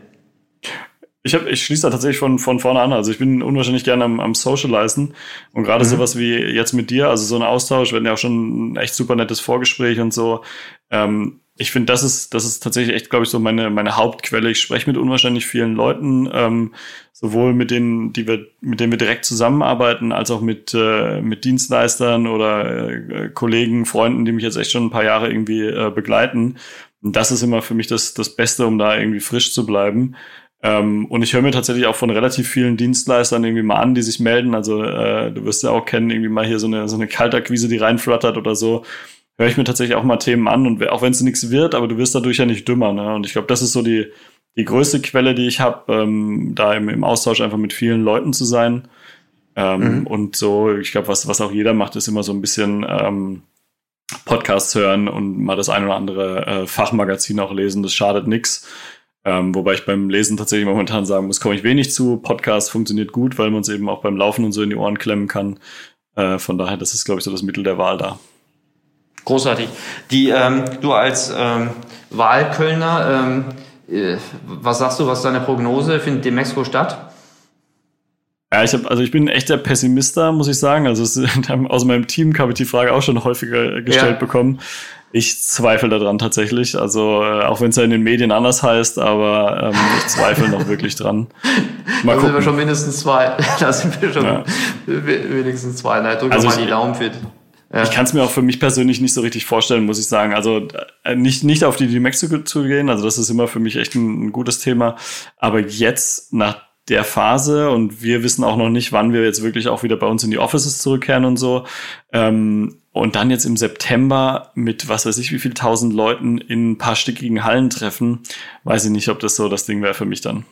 Ich, hab, ich schließe da tatsächlich von, von vorne an. Also ich bin unwahrscheinlich gerne am, am Socializen. Und gerade mhm. sowas wie jetzt mit dir, also so ein Austausch, wir hatten ja auch schon ein echt super nettes Vorgespräch und so. Ähm, ich finde, das ist, das ist tatsächlich echt, glaube ich, so meine, meine Hauptquelle. Ich spreche mit unwahrscheinlich vielen Leuten, ähm, sowohl mit denen, die wir, mit denen wir direkt zusammenarbeiten, als auch mit, äh, mit Dienstleistern oder äh, Kollegen, Freunden, die mich jetzt echt schon ein paar Jahre irgendwie äh, begleiten. Und das ist immer für mich das, das Beste, um da irgendwie frisch zu bleiben. Ähm, und ich höre mir tatsächlich auch von relativ vielen Dienstleistern irgendwie mal an, die sich melden. Also äh, du wirst ja auch kennen, irgendwie mal hier so eine, so eine Kaltakquise, die reinflattert oder so. Höre ich mir tatsächlich auch mal Themen an und auch wenn es nichts wird, aber du wirst dadurch ja nicht dümmer. Ne? Und ich glaube, das ist so die, die größte Quelle, die ich habe, ähm, da im, im Austausch einfach mit vielen Leuten zu sein. Ähm, mhm. Und so, ich glaube, was, was auch jeder macht, ist immer so ein bisschen ähm, Podcasts hören und mal das ein oder andere äh, Fachmagazin auch lesen. Das schadet nix. Ähm, wobei ich beim Lesen tatsächlich momentan sagen muss, komme ich wenig zu. Podcast funktioniert gut, weil man es eben auch beim Laufen und so in die Ohren klemmen kann. Äh, von daher, das ist, glaube ich, so das Mittel der Wahl da. Großartig. Die, ähm, du als ähm, Wahlkölner, ähm, äh, was sagst du, was ist deine Prognose? Findet die Mexiko statt? Ja, ich habe, also ich bin ein echter Pessimist da, muss ich sagen. Also es, aus meinem Team habe ich die Frage auch schon häufiger gestellt ja. bekommen. Ich zweifle daran tatsächlich. Also äh, auch wenn es ja in den Medien anders heißt, aber ähm, ich zweifle noch wirklich dran. Mal da sind wir schon mindestens zwei. Da sind wir schon ja. wenigstens zwei. Na, drück also mal die Daumen fit. Ja. Ich kann es mir auch für mich persönlich nicht so richtig vorstellen, muss ich sagen. Also äh, nicht, nicht auf die, die Mexiko zu gehen, also das ist immer für mich echt ein, ein gutes Thema. Aber jetzt nach der Phase und wir wissen auch noch nicht, wann wir jetzt wirklich auch wieder bei uns in die Offices zurückkehren und so. Ähm, und dann jetzt im September mit was weiß ich wie viel tausend Leuten in ein paar stickigen Hallen treffen, weiß ich nicht, ob das so das Ding wäre für mich dann.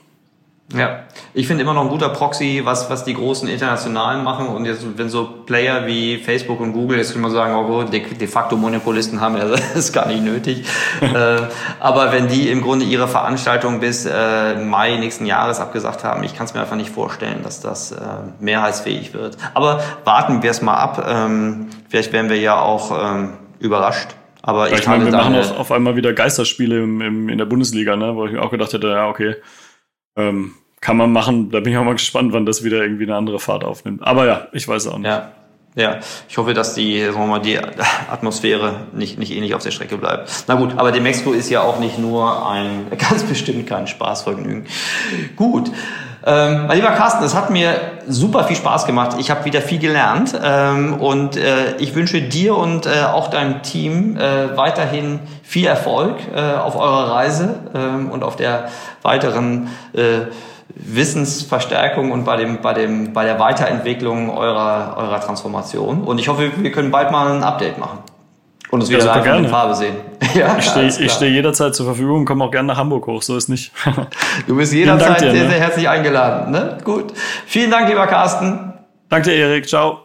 Ja, ich finde immer noch ein guter Proxy, was, was die großen Internationalen machen. Und jetzt, wenn so Player wie Facebook und Google, jetzt kann man sagen, oh, de, de facto Monopolisten haben, das ist gar nicht nötig. äh, aber wenn die im Grunde ihre Veranstaltung bis äh, Mai nächsten Jahres abgesagt haben, ich kann es mir einfach nicht vorstellen, dass das äh, mehrheitsfähig wird. Aber warten wir es mal ab. Ähm, vielleicht werden wir ja auch ähm, überrascht. Aber ich, ich meine, wir machen auch auf einmal wieder Geisterspiele im, im, in der Bundesliga, ne? wo ich mir auch gedacht hätte, ja, okay, ähm, kann man machen. Da bin ich auch mal gespannt, wann das wieder irgendwie eine andere Fahrt aufnimmt. Aber ja, ich weiß auch nicht. Ja. Ja, ich hoffe, dass die, sagen wir mal, die Atmosphäre nicht, nicht ähnlich auf der Strecke bleibt. Na gut, aber die Mexiko ist ja auch nicht nur ein, ganz bestimmt kein Spaßvergnügen. Gut. Ähm, mein lieber Carsten, es hat mir super viel Spaß gemacht. Ich habe wieder viel gelernt ähm, und äh, ich wünsche dir und äh, auch deinem Team äh, weiterhin viel Erfolg äh, auf eurer Reise ähm, und auf der weiteren äh, Wissensverstärkung und bei, dem, bei, dem, bei der Weiterentwicklung eurer, eurer Transformation. Und ich hoffe, wir können bald mal ein Update machen und uns wieder ja, live in Farbe sehen. ja, ich stehe steh jederzeit zur Verfügung und komme auch gerne nach Hamburg hoch, so ist nicht. du bist jederzeit dir, sehr, ne? sehr herzlich eingeladen. Ne? Gut. Vielen Dank, lieber Carsten. Danke Erik. Ciao.